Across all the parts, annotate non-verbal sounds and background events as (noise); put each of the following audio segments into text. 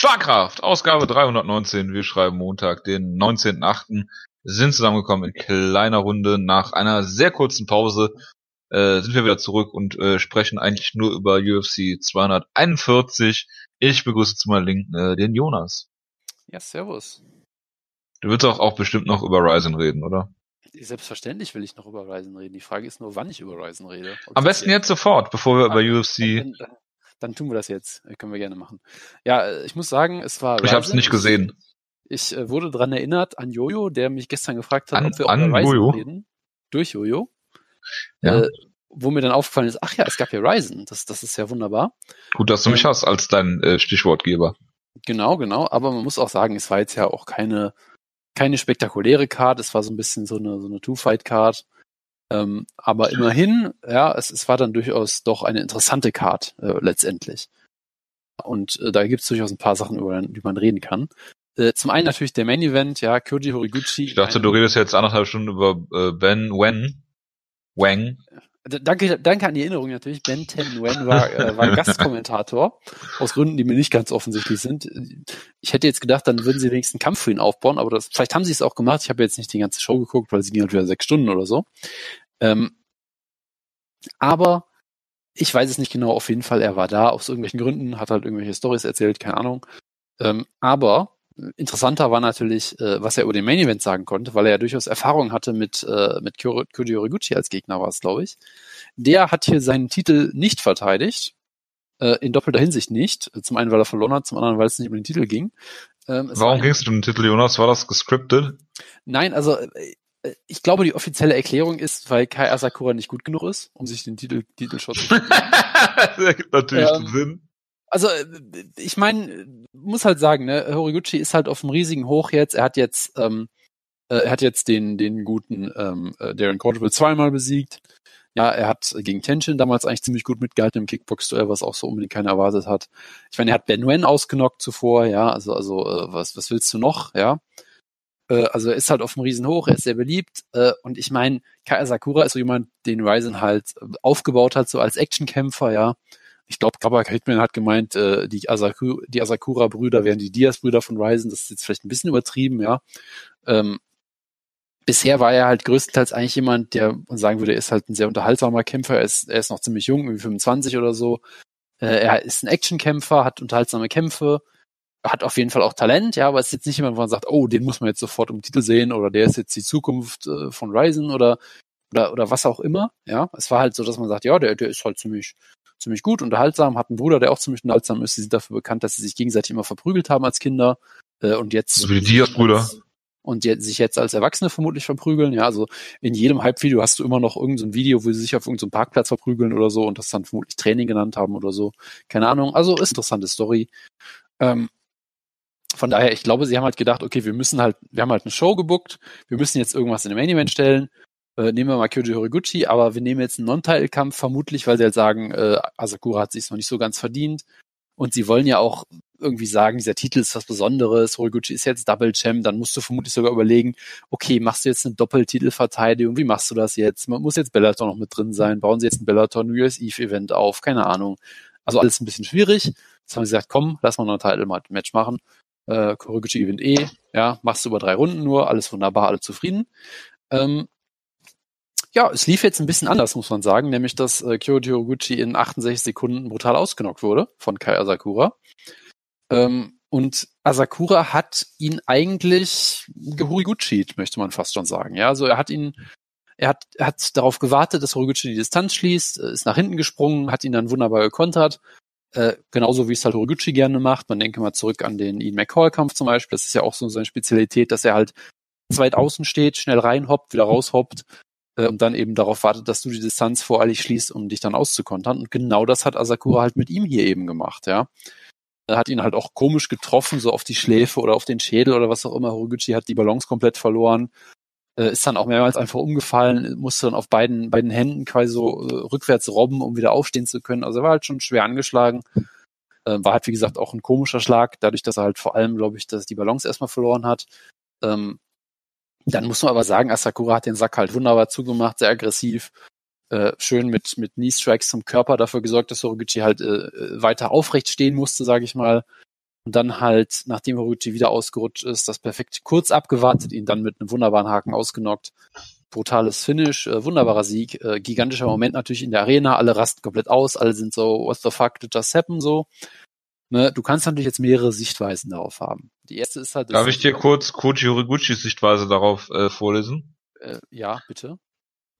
Schlagkraft, Ausgabe 319. Wir schreiben Montag, den 19.8. Sind zusammengekommen in kleiner Runde. Nach einer sehr kurzen Pause äh, sind wir wieder zurück und äh, sprechen eigentlich nur über UFC 241. Ich begrüße zu meiner Linken äh, den Jonas. Ja, servus. Du willst auch, auch bestimmt noch über Ryzen reden, oder? Selbstverständlich will ich noch über Ryzen reden. Die Frage ist nur, wann ich über Ryzen rede. Ob Am besten jetzt sofort, bevor wir über ah, UFC. Dann, dann, tun wir das jetzt. Können wir gerne machen. Ja, äh, ich muss sagen, es war. Ich habe es nicht gesehen. Ich, äh, wurde dran erinnert an Jojo, der mich gestern gefragt hat, an, ob wir an über Ryzen Jojo? reden. Durch Jojo. Ja. Äh, wo mir dann aufgefallen ist, ach ja, es gab ja Ryzen. Das, das ist ja wunderbar. Gut, dass du mich ähm, hast als dein äh, Stichwortgeber. Genau, genau. Aber man muss auch sagen, es war jetzt ja auch keine keine spektakuläre Card, es war so ein bisschen so eine, so eine Two-Fight-Card. Ähm, aber immerhin, ja, es, es war dann durchaus doch eine interessante Card äh, letztendlich. Und äh, da gibt es durchaus ein paar Sachen, über die man reden kann. Äh, zum einen natürlich der Main Event, ja, Koji Horiguchi. Ich dachte, du redest jetzt anderthalb Stunden über äh, Ben Wen. Wang. Danke, danke an die Erinnerung natürlich. Ben Ten Wen war, äh, war (laughs) Gastkommentator. Aus Gründen, die mir nicht ganz offensichtlich sind. Ich hätte jetzt gedacht, dann würden sie wenigstens einen Kampf für ihn aufbauen, aber das, vielleicht haben sie es auch gemacht. Ich habe jetzt nicht die ganze Show geguckt, weil sie ging halt wieder sechs Stunden oder so. Ähm, aber ich weiß es nicht genau. Auf jeden Fall, er war da aus irgendwelchen Gründen, hat halt irgendwelche Stories erzählt, keine Ahnung. Ähm, aber interessanter war natürlich, äh, was er über den Main Event sagen konnte, weil er ja durchaus Erfahrung hatte mit, äh, mit Koji Origuchi als Gegner war es, glaube ich. Der hat hier seinen Titel nicht verteidigt. Äh, in doppelter Hinsicht nicht. Zum einen, weil er verloren hat, zum anderen, weil es nicht um den Titel ging. Ähm, Warum ging es um den Titel, Jonas? War das gescriptet? Nein, also äh, ich glaube, die offizielle Erklärung ist, weil Kai Asakura nicht gut genug ist, um sich den Titel, Titelshot zu (laughs) spielen. das ergibt natürlich ähm, Sinn. Also, äh, ich meine, muss halt sagen, ne, Horiguchi ist halt auf einem riesigen Hoch jetzt. Er hat jetzt, ähm, äh, er hat jetzt den, den guten ähm, äh, Darren Cordable zweimal besiegt. Ja, er hat gegen Tenshin damals eigentlich ziemlich gut mitgehalten im Kickbox-Duell, was auch so unbedingt keiner erwartet hat. Ich meine, er hat Ben Wen ausgenockt zuvor, ja, also, also, äh, was, was willst du noch, ja? Äh, also er ist halt auf einem riesen Hoch, er ist sehr beliebt. Äh, und ich meine, Kai Sakura ist so jemand, den Ryzen halt aufgebaut hat, so als Actionkämpfer, ja ich glaube, Gabba Hitman hat gemeint, äh, die, Asaku, die Asakura-Brüder wären die Diaz-Brüder von Ryzen. Das ist jetzt vielleicht ein bisschen übertrieben, ja. Ähm, bisher war er halt größtenteils eigentlich jemand, der man sagen würde, er ist halt ein sehr unterhaltsamer Kämpfer. Er ist, er ist noch ziemlich jung, irgendwie 25 oder so. Äh, er ist ein Actionkämpfer, hat unterhaltsame Kämpfe, hat auf jeden Fall auch Talent, ja, aber es ist jetzt nicht jemand, wo man sagt, oh, den muss man jetzt sofort im Titel sehen oder der ist jetzt die Zukunft äh, von Ryzen oder oder oder was auch immer, ja. Es war halt so, dass man sagt, ja, der der ist halt ziemlich ziemlich gut, unterhaltsam, hat einen Bruder, der auch ziemlich unterhaltsam ist. Sie sind dafür bekannt, dass sie sich gegenseitig immer verprügelt haben als Kinder. Äh, und jetzt. So wie die Diaz-Brüder. Und jetzt, sich jetzt als Erwachsene vermutlich verprügeln. Ja, also in jedem Hype-Video hast du immer noch irgendein so Video, wo sie sich auf irgendeinem so Parkplatz verprügeln oder so und das dann vermutlich Training genannt haben oder so. Keine Ahnung. Also ist interessante Story. Ähm, von daher, ich glaube, sie haben halt gedacht, okay, wir müssen halt, wir haben halt eine Show gebuckt, wir müssen jetzt irgendwas in dem Main Event stellen äh, nehmen wir mal Kyoji Horiguchi, aber wir nehmen jetzt einen Non-Title-Kampf, vermutlich, weil sie halt sagen, äh, Asakura hat sich noch nicht so ganz verdient. Und sie wollen ja auch irgendwie sagen, dieser Titel ist was Besonderes, Horiguchi ist jetzt Double Champ, dann musst du vermutlich sogar überlegen, okay, machst du jetzt eine Doppeltitelverteidigung, wie machst du das jetzt? Man muss jetzt Bellator noch mit drin sein, bauen sie jetzt ein Bellator New Year's Eve Event auf, keine Ahnung. Also alles ein bisschen schwierig. Jetzt haben sie gesagt, komm, lass mal noch ein Title-Match machen. Äh, Horiguchi gewinnt eh, ja, machst du über drei Runden nur, alles wunderbar, alle zufrieden. Ähm, ja, es lief jetzt ein bisschen anders, muss man sagen, nämlich dass äh, Kyoji Oguchi in 68 Sekunden brutal ausgenockt wurde von Kai Asakura. Ähm, und Asakura hat ihn eigentlich gehuriguchi, möchte man fast schon sagen. Ja, also er hat ihn, er hat, er hat darauf gewartet, dass Horiguchi die Distanz schließt, äh, ist nach hinten gesprungen, hat ihn dann wunderbar gekontert. Äh, genauso wie es halt Horiguchi gerne macht. Man denke mal zurück an den Ian McCall-Kampf zum Beispiel. Das ist ja auch so seine Spezialität, dass er halt zweit außen steht, schnell reinhoppt, wieder raushoppt äh, und dann eben darauf wartet, dass du die Distanz voreilig schließt, um dich dann auszukontern. Und genau das hat Asakura halt mit ihm hier eben gemacht, ja. Er hat ihn halt auch komisch getroffen, so auf die Schläfe oder auf den Schädel oder was auch immer. Horiguchi hat die Balance komplett verloren, äh, ist dann auch mehrmals einfach umgefallen, musste dann auf beiden, beiden Händen quasi so äh, rückwärts robben, um wieder aufstehen zu können. Also er war halt schon schwer angeschlagen. Äh, war halt, wie gesagt, auch ein komischer Schlag, dadurch, dass er halt vor allem, glaube ich, dass die Balance erstmal verloren hat. Ähm, dann muss man aber sagen, Asakura hat den Sack halt wunderbar zugemacht, sehr aggressiv, äh, schön mit, mit Knee-Strikes zum Körper dafür gesorgt, dass Horiguchi halt äh, weiter aufrecht stehen musste, sage ich mal. Und dann halt, nachdem Horiguchi wieder ausgerutscht ist, das perfekt kurz abgewartet, ihn dann mit einem wunderbaren Haken ausgenockt. Brutales Finish, äh, wunderbarer Sieg, äh, gigantischer Moment natürlich in der Arena, alle rasten komplett aus, alle sind so, what the fuck did just happen, so. Ne, du kannst natürlich jetzt mehrere Sichtweisen darauf haben. Die erste ist halt. Darf ich dir kurz Koji Horiguchis Sichtweise darauf äh, vorlesen? Äh, ja, bitte.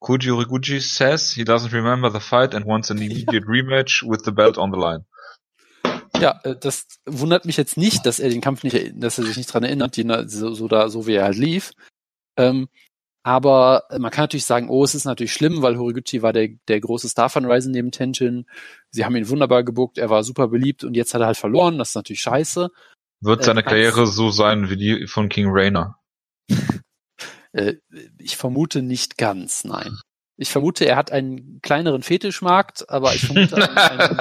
Koji Horiguchi says he doesn't remember the fight and wants an (laughs) immediate rematch with the belt on the line. Ja, äh, das wundert mich jetzt nicht, dass er den Kampf nicht, dass er sich nicht dran erinnert, so, so da, so wie er halt lief. Ähm, aber man kann natürlich sagen, oh, es ist natürlich schlimm, weil Horiguchi war der, der große Star von Ryzen neben Tenshin. Sie haben ihn wunderbar gebuckt, er war super beliebt und jetzt hat er halt verloren, das ist natürlich scheiße. Wird seine äh, Karriere so sein wie die von King Rainer? (laughs) äh, ich vermute nicht ganz, nein. Ich vermute, er hat einen kleineren Fetischmarkt, aber ich vermute einen, einen,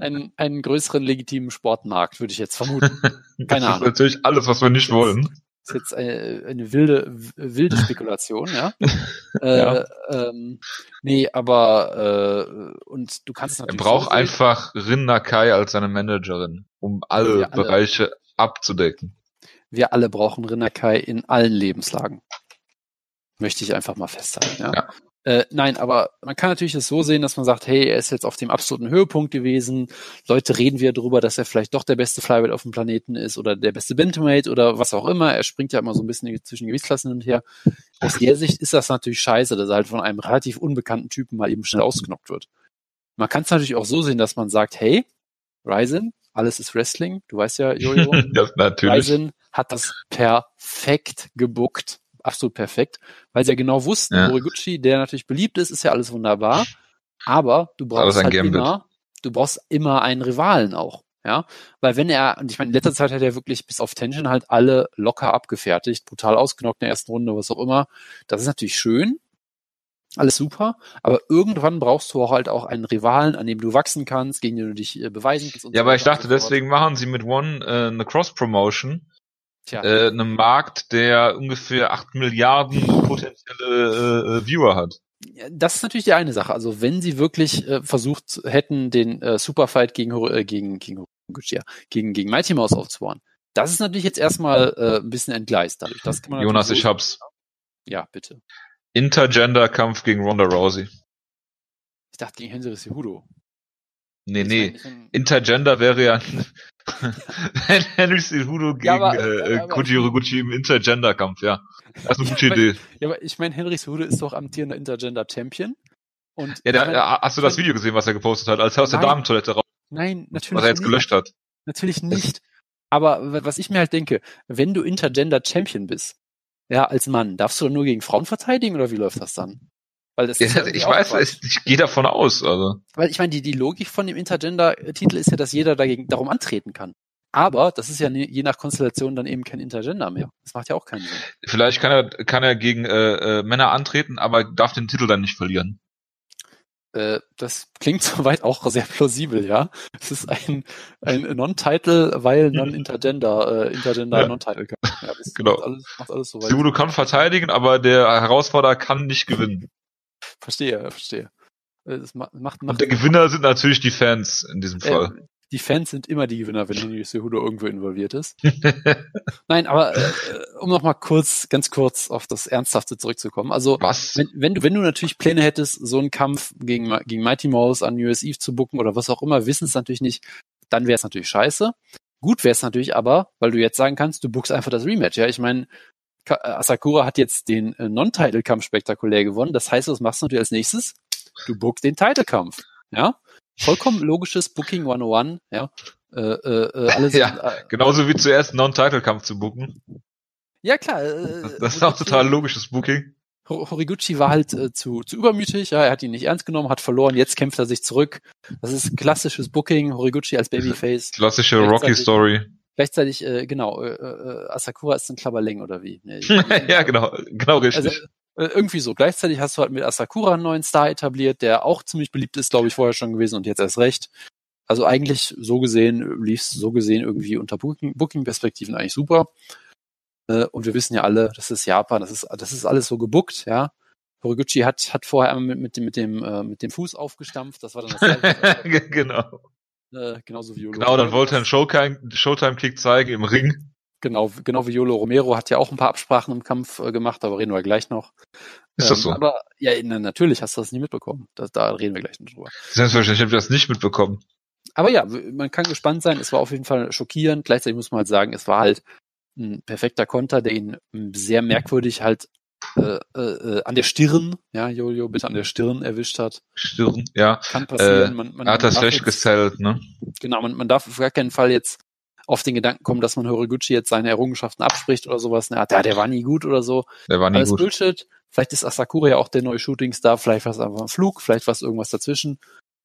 einen, einen größeren legitimen Sportmarkt, würde ich jetzt vermuten. (laughs) Keine das Ahnung. ist natürlich alles, was wir nicht wollen. Das ist jetzt eine, eine wilde, wilde Spekulation, ja. (laughs) ja. Äh, ähm, nee, aber äh, und du kannst natürlich. Er braucht so einfach Rin Nakai als seine Managerin, um alle, alle Bereiche abzudecken. Wir alle brauchen Rin Nakai in allen Lebenslagen. Möchte ich einfach mal festhalten, ja. ja. Äh, nein, aber man kann natürlich es so sehen, dass man sagt, hey, er ist jetzt auf dem absoluten Höhepunkt gewesen. Leute reden wieder darüber, dass er vielleicht doch der beste Flyweight auf dem Planeten ist oder der beste Bantamweight oder was auch immer. Er springt ja immer so ein bisschen zwischen Gewichtsklassen hin und her. Aus der Sicht ist das natürlich scheiße, dass er halt von einem relativ unbekannten Typen mal eben schnell ausgenockt wird. Man kann es natürlich auch so sehen, dass man sagt, hey, Ryzen, alles ist Wrestling. Du weißt ja, (laughs) Jojo. das natürlich. Ryzen hat das perfekt gebuckt absolut perfekt, weil sie ja genau wussten, ja. Moriguchi, der natürlich beliebt ist, ist ja alles wunderbar, aber du brauchst halt immer, du brauchst immer einen Rivalen auch. Ja, weil wenn er, und ich meine, in letzter Zeit hat er wirklich bis auf Tension halt alle locker abgefertigt, brutal ausgenockt in der ersten Runde, was auch immer. Das ist natürlich schön, alles super, aber irgendwann brauchst du auch halt auch einen Rivalen, an dem du wachsen kannst, gegen den du dich äh, beweisen kannst. ja, so aber ich dachte, deswegen machen sie mit One äh, eine Cross-Promotion, Tja. Äh, einem Markt, der ungefähr acht Milliarden potenzielle äh, Viewer hat. Das ist natürlich die eine Sache. Also wenn sie wirklich äh, versucht hätten, den äh, Superfight gegen äh, gegen gegen gegen gegen Mighty Mouse aufzubauen, das ist natürlich jetzt erstmal äh, ein bisschen entgleist dadurch. Das kann man Jonas, ich hab's. Ja, bitte. Intergender-Kampf gegen Ronda Rousey. Ich dachte gegen Henry Cejudo. Nee, nee. Intergender wäre ja (laughs) wenn Henry Cejudo gegen ja, aber, äh, aber, Koji Horiguchi im Intergender-Kampf, ja. Das ist eine gute ja, Idee. Ja, aber ich meine, Henry Cejudo ist doch amtierender Intergender-Champion. Und ja, der, hast du das Video gesehen, was er gepostet hat, als er aus nein, der Damentoilette raus Nein, natürlich nicht. Was er jetzt gelöscht hat. Natürlich nicht. Aber was ich mir halt denke, wenn du Intergender-Champion bist, ja, als Mann, darfst du nur gegen Frauen verteidigen oder wie läuft das dann? Weil das ja, ist ich weiß, ich, ich gehe davon aus. Also. Weil ich meine, die, die Logik von dem Intergender-Titel ist ja, dass jeder dagegen darum antreten kann. Aber das ist ja ne, je nach Konstellation dann eben kein Intergender mehr. Das macht ja auch keinen Sinn. Vielleicht kann er, kann er gegen äh, äh, Männer antreten, aber darf den Titel dann nicht verlieren. Äh, das klingt (laughs) soweit auch sehr plausibel, ja. Es ist ein, ein Non-Title, weil (laughs) Non-Intergender, äh, Intergender ja. Non-Title. Ja, das (laughs) genau. macht alles, macht alles soweit. Simudo kann verteidigen, aber der Herausforderer kann nicht gewinnen. Verstehe, verstehe. Äh, das macht, macht, Und der Gewinner sind natürlich die Fans in diesem Fall. Die Fans sind immer die Gewinner, wenn Henry Cejudo irgendwo involviert ist. (laughs) Nein, aber äh, um noch mal kurz, ganz kurz auf das Ernsthafte zurückzukommen. Also was? Wenn, wenn du wenn du natürlich Pläne hättest, so einen Kampf gegen gegen Mighty Mouse an US Eve zu bucken oder was auch immer, wissen es natürlich nicht, dann wäre es natürlich scheiße. Gut wäre es natürlich aber, weil du jetzt sagen kannst, du buchst einfach das Rematch. Ja, ich meine, äh, Asakura hat jetzt den äh, Non-Title-Kampf spektakulär gewonnen. Das heißt, was machst du natürlich als nächstes? Du bookst den Title-Kampf. Ja? Vollkommen logisches Booking 101. Ja? Äh, äh, äh, alles, (laughs) ja, äh, genauso wie zuerst Non-Title-Kampf zu booken. Ja, klar. Äh, das, das ist auch total logisches Booking. Horiguchi war halt äh, zu, zu übermütig, ja, er hat ihn nicht ernst genommen, hat verloren, jetzt kämpft er sich zurück. Das ist klassisches Booking, Horiguchi als Babyface. Klassische Rocky-Story. Gleichzeitig, äh, genau, äh, äh, Asakura ist ein Klapperling oder wie? Nee, (laughs) ja, genau, genau richtig. Also, äh, irgendwie so. Gleichzeitig hast du halt mit Asakura einen neuen Star etabliert, der auch ziemlich beliebt ist, glaube ich, vorher schon gewesen und jetzt erst recht. Also eigentlich so gesehen, lief es so gesehen irgendwie unter Booking-Perspektiven eigentlich super. Äh, und wir wissen ja alle, das ist Japan, das ist, das ist alles so gebuckt, ja. Horiguchi hat, hat vorher einmal mit, mit dem, mit dem, äh, mit dem Fuß aufgestampft, das war dann das (laughs) genau. Äh, genauso wie Yolo Genau, dann wollte er einen Showtime-Kick zeigen im Ring. Genau, genau wie Yolo Romero hat ja auch ein paar Absprachen im Kampf äh, gemacht, aber reden wir gleich noch. Ist ähm, das so? Aber ja, na, natürlich hast du das nie mitbekommen. Das, da reden wir gleich noch drüber. Selbstverständlich habe ich das nicht mitbekommen. Aber ja, man kann gespannt sein. Es war auf jeden Fall schockierend. Gleichzeitig muss man halt sagen, es war halt ein perfekter Konter, der ihn sehr merkwürdig halt äh, äh, äh, an der Stirn, ja, Jojo, bitte an der Stirn erwischt hat. Stirn, ja. Kann passieren. Äh, man, man, er hat das schlecht gesellt, ne? Genau, man, man darf auf gar keinen Fall jetzt auf den Gedanken kommen, dass man Horiguchi jetzt seine Errungenschaften abspricht oder sowas. Ja, der, der war nie gut oder so. Der war nie Alles gut. Bullshit. Vielleicht ist Asakura ja auch der neue Shootingstar, vielleicht war es einfach ein Flug, vielleicht war es irgendwas dazwischen.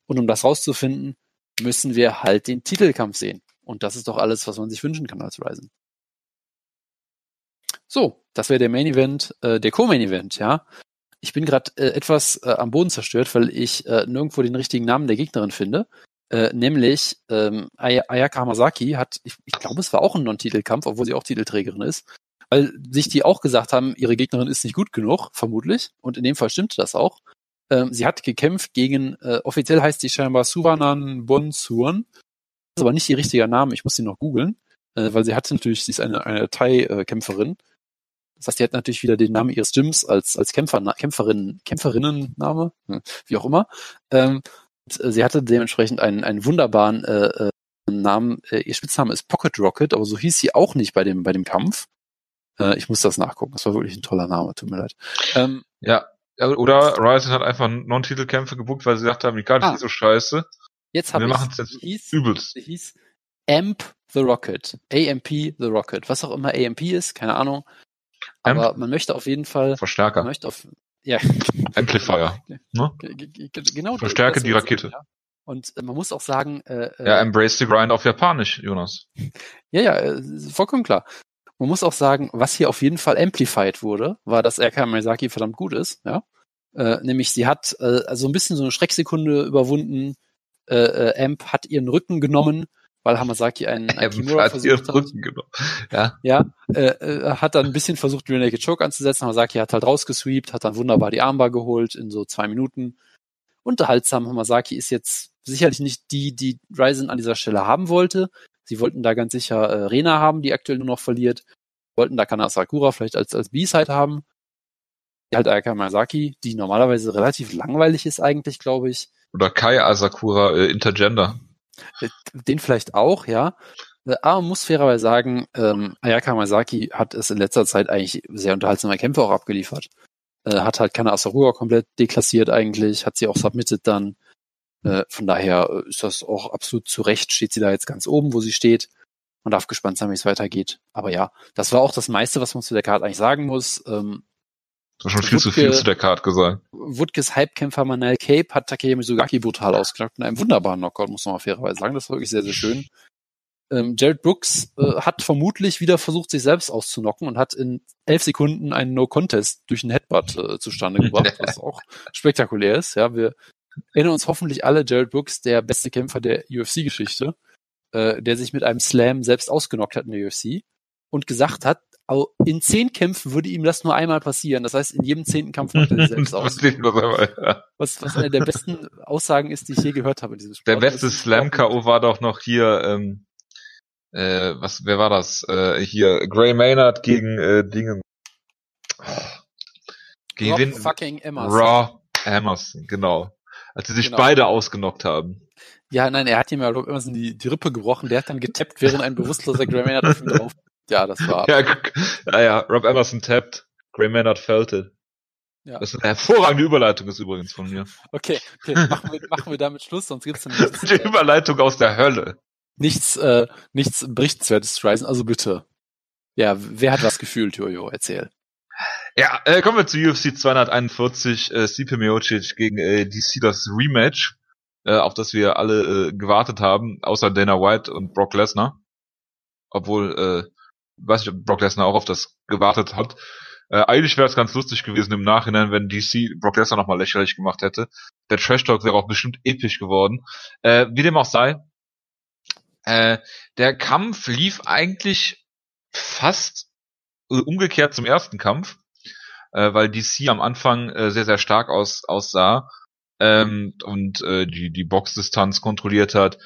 Und um das rauszufinden, müssen wir halt den Titelkampf sehen. Und das ist doch alles, was man sich wünschen kann als Ryzen. So, das wäre der Main Event, äh, der Co-Main Event, ja. Ich bin gerade äh, etwas äh, am Boden zerstört, weil ich äh, nirgendwo den richtigen Namen der Gegnerin finde. Äh, nämlich ähm, Ay Ayaka Hamasaki hat, ich, ich glaube, es war auch ein Non-Titelkampf, obwohl sie auch Titelträgerin ist, weil sich die auch gesagt haben, ihre Gegnerin ist nicht gut genug, vermutlich. Und in dem Fall stimmte das auch. Ähm, sie hat gekämpft gegen, äh, offiziell heißt sie scheinbar Suvanan Bonsuan. Das ist aber nicht ihr richtiger Name, ich muss sie noch googeln, äh, weil sie hatte natürlich, sie ist eine, eine Thai-Kämpferin. Das heißt, die hat natürlich wieder den Namen ihres Gyms als, als Kämpfer, Kämpferin, Kämpferinnenname, hm, wie auch immer. Ähm, äh, sie hatte dementsprechend einen, einen wunderbaren äh, äh, Namen. Äh, ihr Spitzname ist Pocket Rocket, aber so hieß sie auch nicht bei dem, bei dem Kampf. Äh, ich muss das nachgucken. Das war wirklich ein toller Name, tut mir leid. Ähm, ja, oder Ryzen hat einfach Non-Titelkämpfe gebucht, weil sie gesagt haben, die Karte ah, ist so scheiße. Jetzt haben wir machen es jetzt hieß, übelst. Sie hieß Amp the Rocket. AMP the Rocket. Was auch immer AMP ist, keine Ahnung. Aber Amp? man möchte auf jeden Fall. Verstärker. Man möchte auf, ja. Amplifier. Ne? Genau. Verstärke die Rakete. Ja. Und äh, man muss auch sagen, äh, äh, ja, embrace the grind auf Japanisch, Jonas. Ja, ja, äh, vollkommen klar. Man muss auch sagen, was hier auf jeden Fall amplified wurde, war, dass RK Miyazaki verdammt gut ist, ja. Äh, nämlich sie hat äh, also ein bisschen so eine Schrecksekunde überwunden. Äh, äh, Amp hat ihren Rücken genommen weil Hamasaki einen, einen Kimura versucht hat. Genommen. Ja, ja äh, äh, hat dann ein bisschen versucht, Rear Naked Choke anzusetzen. Hamasaki hat halt rausgesweept, hat dann wunderbar die Armbar geholt in so zwei Minuten. Unterhaltsam. Hamasaki ist jetzt sicherlich nicht die, die Ryzen an dieser Stelle haben wollte. Sie wollten da ganz sicher äh, Rena haben, die aktuell nur noch verliert. Wollten da Kana Sakura vielleicht als, als B-Side haben. Die halt Ayaka Hamasaki, die normalerweise relativ langweilig ist eigentlich, glaube ich. Oder Kai Asakura äh, Intergender. Äh, den vielleicht auch, ja. Äh, aber man muss fairerweise sagen, ähm, Ayaka Masaki hat es in letzter Zeit eigentlich sehr unterhaltsame Kämpfe auch abgeliefert. Äh, hat halt keine Asarua komplett deklassiert eigentlich, hat sie auch submitted dann. Äh, von daher äh, ist das auch absolut zu Recht, steht sie da jetzt ganz oben, wo sie steht. Man darf gespannt sein, wie es weitergeht. Aber ja, das war auch das meiste, was man zu der Karte eigentlich sagen muss. Ähm, Du hast schon viel Wutke, zu viel zu der Card gesagt. Woodkes Hype-Kämpfer Manel Cape hat Takeyami Sugaki brutal ausgenockt mit einem wunderbaren Knockout, muss man mal fairerweise sagen. Das war wirklich sehr, sehr schön. Ähm, Jared Brooks äh, hat vermutlich wieder versucht, sich selbst auszunocken und hat in elf Sekunden einen No-Contest durch einen Headbutt äh, zustande gebracht, (laughs) was auch spektakulär ist. Ja, wir erinnern uns hoffentlich alle, Jared Brooks, der beste Kämpfer der UFC-Geschichte, äh, der sich mit einem Slam selbst ausgenockt hat in der UFC und gesagt hat, in zehn Kämpfen würde ihm das nur einmal passieren. Das heißt, in jedem zehnten Kampf macht er sich selbst aus. was, was eine der besten Aussagen ist, die ich je gehört habe in diesem Sport. Der beste Slam-K.O. war doch noch hier, ähm, äh, was, wer war das? Äh, hier, Gray Maynard gegen äh, Dingen. Gegen Rob fucking Emerson. Raw Emerson, genau. Als sie sich genau. beide ausgenockt haben. Ja, nein, er hat ihm ja Rob Emerson die, die Rippe gebrochen, der hat dann getappt, während ein bewusstloser Gray Maynard auf ihm drauf ja, das war. (laughs) ja, ja, ja, Rob Emerson tappt, Gray Maynard fällt it. Ja. Das ist eine hervorragende Überleitung ist übrigens von mir. Okay, okay machen, wir, machen wir damit Schluss, sonst gibt's nichts. (laughs) Die Überleitung aus der Hölle. Nichts, äh, nichts berichtenswertes zu Ryzen, also bitte. Ja, wer hat was gefühlt, Jojo? Erzähl. Ja, äh, kommen wir zu UFC 241, äh, Stipe Miocic gegen äh, DC, das Rematch, äh, auf das wir alle äh, gewartet haben, außer Dana White und Brock Lesnar. Obwohl, äh, weiß nicht, ob Brock Lesnar auch auf das gewartet hat. Äh, eigentlich wäre es ganz lustig gewesen im Nachhinein, wenn DC Brock Lesnar nochmal lächerlich gemacht hätte. Der Trash Talk wäre auch bestimmt episch geworden. Äh, wie dem auch sei, äh, der Kampf lief eigentlich fast umgekehrt zum ersten Kampf, äh, weil DC am Anfang äh, sehr, sehr stark aus, aussah ähm, und äh, die, die Boxdistanz kontrolliert hat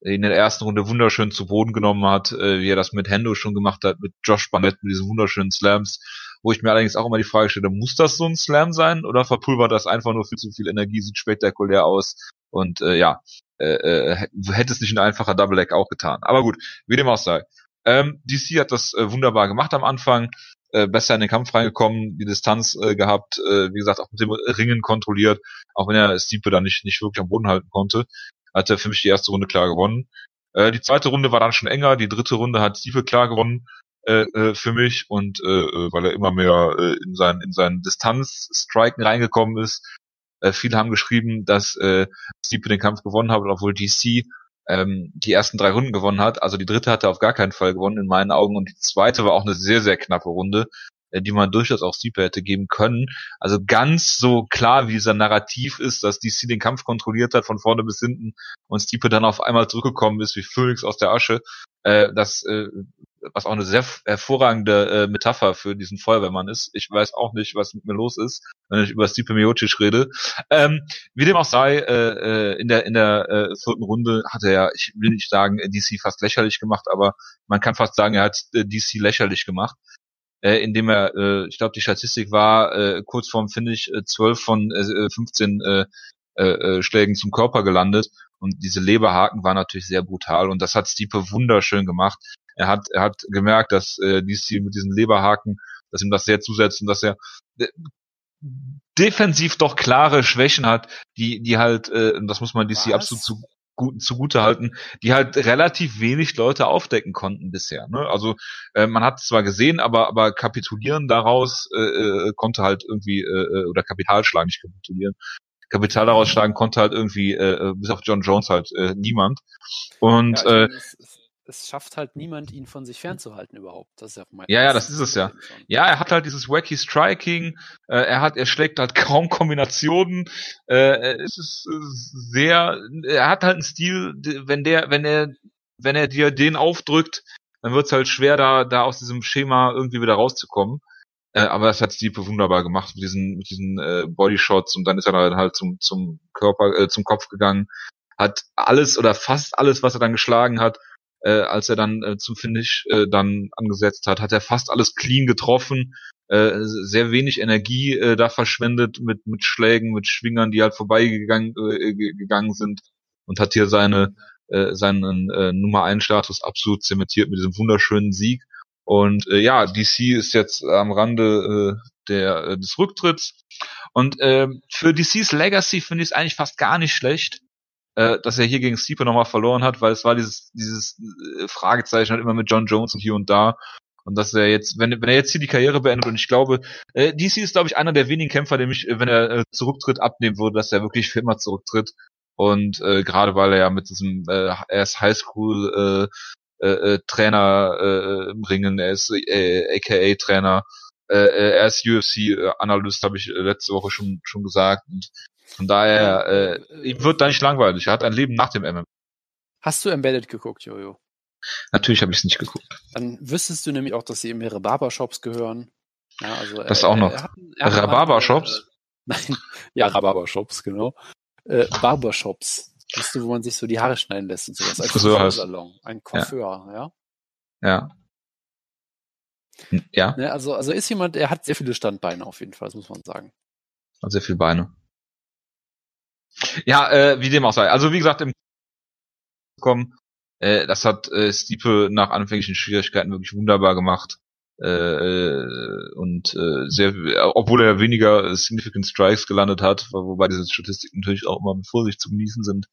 in der ersten Runde wunderschön zu Boden genommen hat, äh, wie er das mit Hendo schon gemacht hat, mit Josh Barnett, mit diesen wunderschönen Slams, wo ich mir allerdings auch immer die Frage stelle, muss das so ein Slam sein oder verpulvert das einfach nur viel zu viel Energie, sieht spektakulär aus und äh, ja, äh, äh, hätte es nicht ein einfacher Double Leg auch getan. Aber gut, wie dem auch sei. Ähm, DC hat das äh, wunderbar gemacht am Anfang, äh, besser in den Kampf reingekommen, die Distanz äh, gehabt, äh, wie gesagt, auch mit dem Ringen kontrolliert, auch wenn er Stipe dann nicht, nicht wirklich am Boden halten konnte, hat er für mich die erste Runde klar gewonnen. Äh, die zweite Runde war dann schon enger, die dritte Runde hat Stipe klar gewonnen äh, äh, für mich und äh, äh, weil er immer mehr äh, in seinen in seinen Distanz-Striken reingekommen ist. Äh, viele haben geschrieben, dass äh, Stipe den Kampf gewonnen hat, obwohl DC ähm, die ersten drei Runden gewonnen hat. Also die dritte hat er auf gar keinen Fall gewonnen in meinen Augen und die zweite war auch eine sehr, sehr knappe Runde, die man durchaus auch Stipe hätte geben können. Also ganz so klar, wie dieser Narrativ ist, dass DC den Kampf kontrolliert hat von vorne bis hinten und Stipe dann auf einmal zurückgekommen ist wie Phoenix aus der Asche, äh, das äh, was auch eine sehr hervorragende äh, Metapher für diesen Feuerwehrmann ist. Ich weiß auch nicht, was mit mir los ist, wenn ich über Stipe Miocic rede. Ähm, wie dem auch sei, äh, äh, in der in der äh, vierten Runde hat er ja, ich will nicht sagen, DC fast lächerlich gemacht, aber man kann fast sagen, er hat äh, DC lächerlich gemacht. Äh, indem er, äh, ich glaube, die Statistik war äh, kurz vorm Finish äh, 12 von äh, 15 äh, äh, äh, Schlägen zum Körper gelandet. Und diese Leberhaken waren natürlich sehr brutal. Und das hat Stipe wunderschön gemacht. Er hat, er hat gemerkt, dass äh, DC mit diesen Leberhaken, dass ihm das sehr zusetzt und dass er äh, defensiv doch klare Schwächen hat, die, die halt, äh, das muss man DC absolut zu, gut, zugute halten, die halt relativ wenig Leute aufdecken konnten bisher. Ne? Also äh, man hat es zwar gesehen, aber aber kapitulieren daraus äh, äh konnte halt irgendwie äh, äh, oder Kapital schlagen, nicht kapitulieren. Kapital daraus schlagen konnte halt irgendwie äh, bis auf John Jones halt äh, niemand. Und ja, äh, es schafft halt niemand, ihn von sich fernzuhalten überhaupt. Das ist ja mein Ja, ja, das ist es ja. Ja, er hat halt dieses wacky Striking, äh, er hat, er schlägt halt (laughs) kaum Kombinationen, äh, es ist sehr, er hat halt einen Stil, wenn der, wenn er, wenn er dir den aufdrückt, dann wird es halt schwer, da, da aus diesem Schema irgendwie wieder rauszukommen. Äh, aber das hat Steve wunderbar gemacht mit diesen, mit diesen äh, Bodyshots und dann ist er dann halt zum, zum Körper, äh, zum Kopf gegangen, hat alles oder fast alles, was er dann geschlagen hat, äh, als er dann äh, zum Finish äh, dann angesetzt hat, hat er fast alles clean getroffen, äh, sehr wenig Energie äh, da verschwendet mit mit Schlägen, mit Schwingern, die halt vorbeigegangen äh, gegangen sind und hat hier seine äh, seinen äh, Nummer 1 Status absolut zementiert mit diesem wunderschönen Sieg. Und äh, ja, DC ist jetzt am Rande äh, der äh, des Rücktritts. Und äh, für DCs Legacy finde ich es eigentlich fast gar nicht schlecht, äh, dass er hier gegen Stipe nochmal verloren hat, weil es war dieses, dieses äh, Fragezeichen halt immer mit John Jones und hier und da. Und dass er jetzt, wenn, wenn er jetzt hier die Karriere beendet und ich glaube, äh, DC ist, glaube ich, einer der wenigen Kämpfer, der mich, wenn er äh, zurücktritt, abnehmen würde, dass er wirklich für immer zurücktritt. Und äh, gerade weil er ja mit diesem, äh, er ist Highschool äh, äh, äh, Trainer äh, im Ringen, er ist äh, AKA Trainer, äh, äh, er ist UFC-Analyst, habe ich letzte Woche schon schon gesagt. Und von daher, äh, ihm wird da nicht langweilig. Er hat ein Leben nach dem MMA. Hast du Embedded geguckt, Jojo? Natürlich habe ich es nicht geguckt. Dann wüsstest du nämlich auch, dass sie in mehrere Barbershops gehören. Ja, also das er, auch noch. Rhabarbershops? Äh, (laughs) nein, ja, Rhabarbershops, genau. Äh, Barbershops. Weißt du, wo man sich so die Haare schneiden lässt und sowas. Ein Friseursalon. Ein Coiffeur, ja. Ja. Ja. ja. Ne, also, also ist jemand, er hat sehr viele Standbeine auf jeden Fall, das muss man sagen. Hat sehr viele Beine. Ja, äh, wie dem auch sei. Also wie gesagt, im kommen, äh, das hat äh, Stiepe nach anfänglichen Schwierigkeiten wirklich wunderbar gemacht. Äh, äh, und äh, sehr, obwohl er weniger significant Strikes gelandet hat, wobei diese Statistiken natürlich auch immer mit Vorsicht zu genießen sind,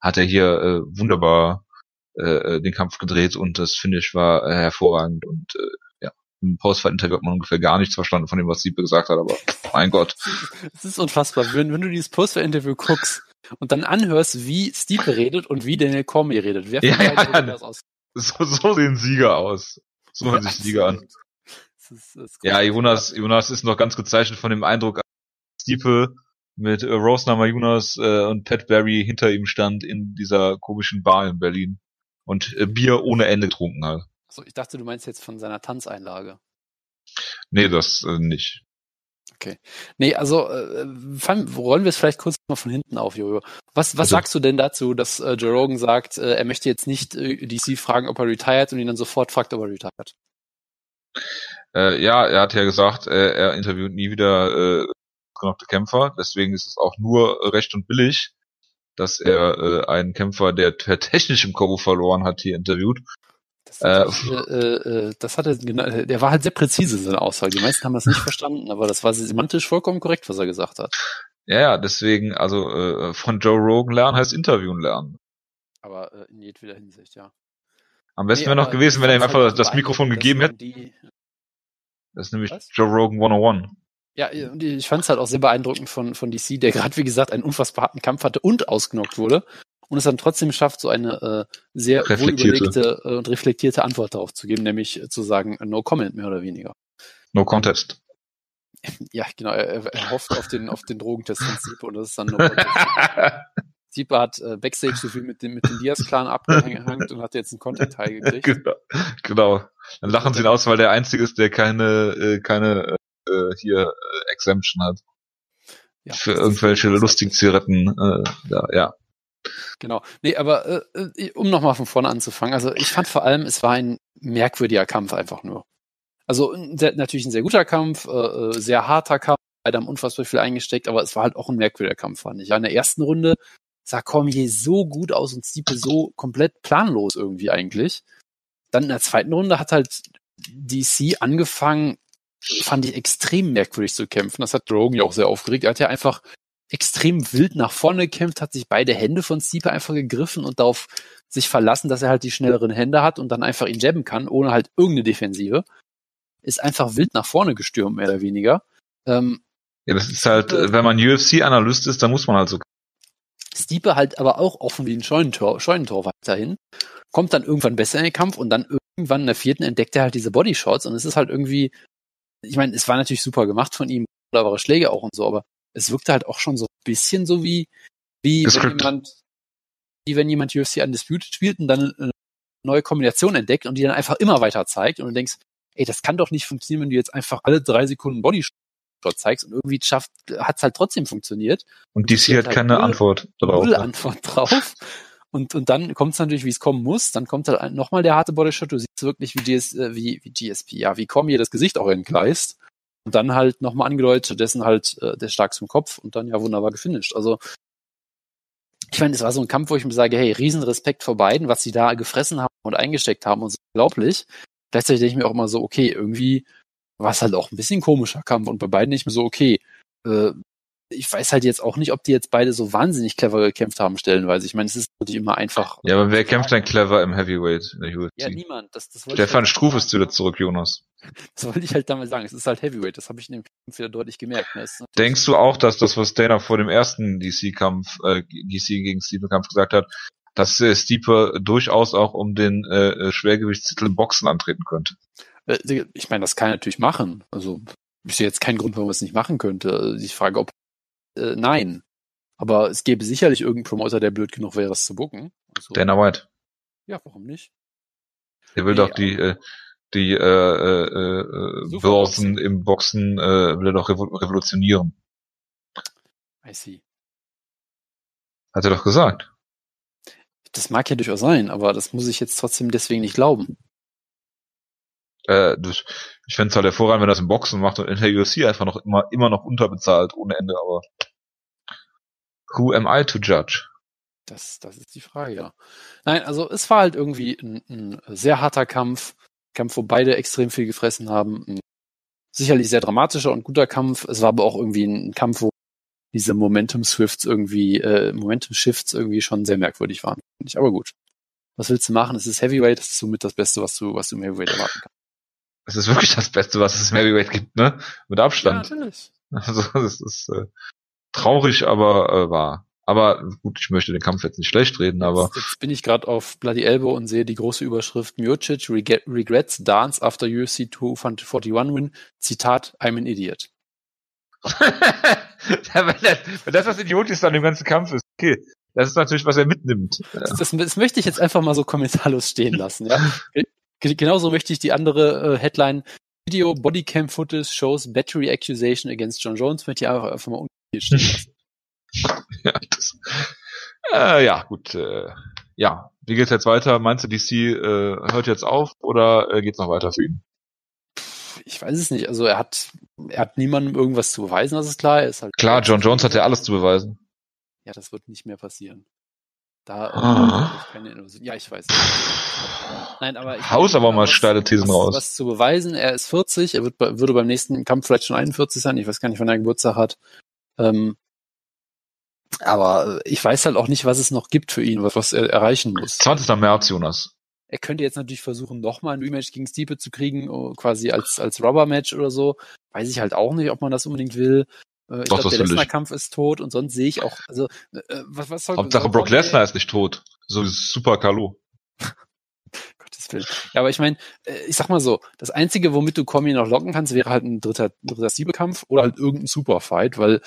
hat er hier äh, wunderbar äh, den Kampf gedreht und das Finish war äh, hervorragend und äh, im Postfight-Interview hat man ungefähr gar nichts verstanden von dem, was Siepe gesagt hat, aber mein Gott. Es ist unfassbar. Wenn, wenn du dieses Postfight-Interview guckst und dann anhörst, wie Stiepe redet und wie Daniel Cormier redet, wer ja, ja, das aus? So, so sehen Sieger aus. So hören sich Sieger an. Das ist, das ist ja, Jonas, Jonas ist noch ganz gezeichnet von dem Eindruck, Stiepe mit äh, Rose Jonas äh, und Pat Barry hinter ihm stand in dieser komischen Bar in Berlin und äh, Bier ohne Ende getrunken hat. So, ich dachte, du meinst jetzt von seiner Tanzeinlage. Nee, das äh, nicht. Okay. Nee, also äh, fang, rollen wir es vielleicht kurz mal von hinten auf, Jojo. Was, was Also- sagst du denn dazu, dass äh, Joe Rogan sagt, äh, er möchte jetzt nicht äh, DC fragen, ob er retired und ihn dann sofort fragt, ob er retired? Äh, ja, er hat ja gesagt, äh, er interviewt nie wieder äh, genochte Kämpfer. Deswegen ist es auch nur recht und billig, dass er äh, einen Kämpfer, der technisch im Kobo verloren hat, hier interviewt. Das, Äh, äh, äh, das hatte, genau, der war halt sehr präzise in seiner Aussage. Die meisten haben das nicht verstanden, aber das war semantisch vollkommen korrekt, was er gesagt hat. Ja, ja, deswegen, also äh, von Joe Rogan lernen heißt interviewen lernen. Aber äh, in jedweder Hinsicht, ja. Am besten Nee, wäre noch gewesen, wenn er ihm einfach das, Mikrofon gegeben hätte. Die, Das ist nämlich Was? Joe Rogan 101. ja, und ich fand es halt auch sehr beeindruckend von, von DC, der (laughs) gerade, wie gesagt, einen unfassbar harten Kampf hatte und ausgenockt wurde und es dann trotzdem schafft, so eine äh, sehr wohlüberlegte äh, und reflektierte Antwort darauf zu geben, nämlich äh, zu sagen, äh, no comment, mehr oder weniger. No contest. (laughs) Ja, genau, er, er hofft auf den, auf den Drogentest von Stipe und das ist dann no contest. (laughs) Stipe hat äh, Backstage so viel mit dem, mit dem Diaz-Clan abgehängt und hat jetzt einen Content-Teil gekriegt. (laughs) genau. genau. Dann lachen sie ihn aus, weil der Einzige ist, der keine, äh, keine äh, hier äh, Exemption hat. Ja, Für irgendwelche lustigen Zigaretten. Äh, ja, ja. Genau. Nee, aber äh, äh, um nochmal von vorne anzufangen, also ich fand vor allem, es war ein merkwürdiger Kampf einfach nur. Also sehr, natürlich ein sehr guter Kampf, äh, äh, sehr harter Kampf, beide haben unfassbar viel eingesteckt, aber es war halt auch ein merkwürdiger Kampf, fand ich. Ja, in der ersten Runde sah Cormier so gut aus und Stipe so komplett planlos irgendwie eigentlich. Dann in der zweiten Runde hat halt DC angefangen, fand ich extrem merkwürdig zu kämpfen. Das hat Drogen ja auch sehr aufgeregt. Er hat ja einfach extrem wild nach vorne gekämpft, hat sich beide Hände von Stipe einfach gegriffen und darauf sich verlassen, dass er halt die schnelleren Hände hat und dann einfach ihn jabben kann, ohne halt irgendeine Defensive. Ist einfach wild nach vorne gestürmt, mehr oder weniger. Ähm, Ja, das ist halt, äh, wenn man UFC-Analyst ist, dann muss man halt so. Stipe halt aber auch offen wie ein Scheunentor, Scheunentor weiterhin. Kommt dann irgendwann besser in den Kampf und dann irgendwann in der vierten entdeckt er halt diese Bodyshots und es ist halt irgendwie, ich meine, es war natürlich super gemacht von ihm, clevere Schläge auch und so, aber es wirkte halt auch schon so ein bisschen so wie, wie wenn Gescriptet. jemand, wie wenn jemand UFC Undisputed spielt und dann eine neue Kombination entdeckt und die dann einfach immer weiter zeigt und du denkst, ey, das kann doch nicht funktionieren, wenn du jetzt einfach alle drei Sekunden Bodyshot zeigst und irgendwie schafft, hat's halt trotzdem funktioniert Und DC Die hat hat keine null- Antwort darauf. null Antwort drauf. Und, und dann kommt es natürlich, wie es kommen muss. Dann kommt halt nochmal der harte Bodyshot. Du siehst wirklich, wie, GS, äh, wie, wie GSP, ja, wie Cormier das Gesicht auch entgleist. Und dann halt nochmal angedeutet, stattdessen halt äh, der stark zum Kopf und dann ja wunderbar gefinisht. Also, ich meine, es war so ein Kampf, wo ich mir sage, hey, Riesenrespekt vor beiden, was sie da gefressen haben und eingesteckt haben und so unglaublich. Gleichzeitig denke ich mir auch immer so, okay, irgendwie war es halt auch ein bisschen komischer Kampf und bei beiden nicht mehr so, okay, äh, ich weiß halt jetzt auch nicht, ob die jetzt beide so wahnsinnig clever gekämpft haben, stellenweise. Ich meine, es ist natürlich immer einfach. Ja, aber wer kämpft denn clever im Heavyweight? Ja, niemand. Das, das Stefan halt, Struve ist wieder zurück, Jonas. (laughs) Das wollte ich halt damals sagen. Es ist halt Heavyweight. Das habe ich in dem Kampf wieder deutlich gemerkt. Ne? Denkst du auch, dass das, was Dana vor dem ersten DC-Kampf, äh, DC gegen Stiepe-Kampf gesagt hat, dass äh, Stiepe durchaus auch um den äh, äh, Schwergewichtstitel im Boxen antreten könnte? Äh, Ich meine, das kann er natürlich machen. Also ich sehe jetzt keinen Grund, warum er es nicht machen könnte. Ich frage, ob äh, nein. Aber es gäbe sicherlich irgendeinen Promoter, der blöd genug wäre, es zu bucken. Also, Dana White. ja, warum nicht? Der will Nee, doch die, äh, die äh, äh, äh, Börsen im Boxen äh, will er doch revo revolutionieren. I see. Hat er doch gesagt. Das mag ja durchaus sein, aber das muss ich jetzt trotzdem deswegen nicht glauben. Äh, das, ich fände es halt hervorragend, wenn das im Boxen macht und in der UFC einfach noch immer, immer noch unterbezahlt ohne Ende, aber who am I to judge? Das, das ist die Frage, ja. Nein, also es war halt irgendwie ein, ein sehr harter Kampf. Kampf, wo beide extrem viel gefressen haben. Ein sicherlich sehr dramatischer und guter Kampf. Es war aber auch irgendwie ein Kampf, wo diese Momentum-Swifts irgendwie, äh, Momentum-Shifts irgendwie schon sehr merkwürdig waren. Aber gut. Was willst du machen? Es ist Heavyweight, das ist somit das Beste, was du, was du im Heavyweight erwarten kannst. Das ist wirklich das Beste, was es im Heavyweight gibt, ne? Mit Abstand. natürlich. Also das ist äh, traurig, aber äh, wahr. Aber gut, ich möchte den Kampf jetzt nicht schlecht reden, aber Jetzt, jetzt bin ich gerade auf Bloody Elbow und sehe die große Überschrift Miocic reg regrets dance after UFC 241 win. Zitat, I'm an idiot. (laughs) Ja, wenn, das, wenn das was Idiotisches an dem ganzen Kampf ist, okay. Das ist natürlich, was er mitnimmt. Das, das, das möchte ich jetzt einfach mal so kommentarlos stehen lassen. Ja? (laughs) Ge- Genauso möchte ich die andere äh, Headline Video Bodycam Footage shows battery accusation against John Jones, möchte ich einfach, einfach mal ungespielt (laughs) ja, das, äh, ja, gut. Äh, ja, wie geht's jetzt weiter? Meinst du, DC äh, hört jetzt auf oder äh, geht's noch weiter für ihn? Ich weiß es nicht. Also er hat, er hat niemandem irgendwas zu beweisen, das ist klar. Er ist halt Klar, John Jones hat ja alles zu beweisen. Ja, das wird nicht mehr passieren. Da Ah. keine Innovation. Ja, ich weiß. Nein, aber ich Haus aber mal steile Thesen was, raus. Was zu beweisen, er ist 40, er wird, würde beim nächsten Kampf vielleicht schon 41 sein, ich weiß gar nicht, wann er Geburtstag hat. Ähm, aber ich weiß halt auch nicht, was es noch gibt für ihn, was, was er erreichen muss. 20. März, Jonas. Er könnte jetzt natürlich versuchen, nochmal ein Rematch gegen Stipe zu kriegen, oh, quasi als, als Rubber-Match oder so. Weiß ich halt auch nicht, ob man das unbedingt will. Äh, Ich glaube, der. Lesnar-Kampf ist tot und sonst sehe ich auch, also, äh, was, was soll Hauptsache Brock Lesnar ist nicht tot. So Super Kalo. (laughs) Gottes Willen. Ja, aber ich meine, äh, ich sag mal so, das Einzige, womit du Cormier noch locken kannst, wäre halt ein dritter, dritter Siebekampf oder halt irgendein Superfight, weil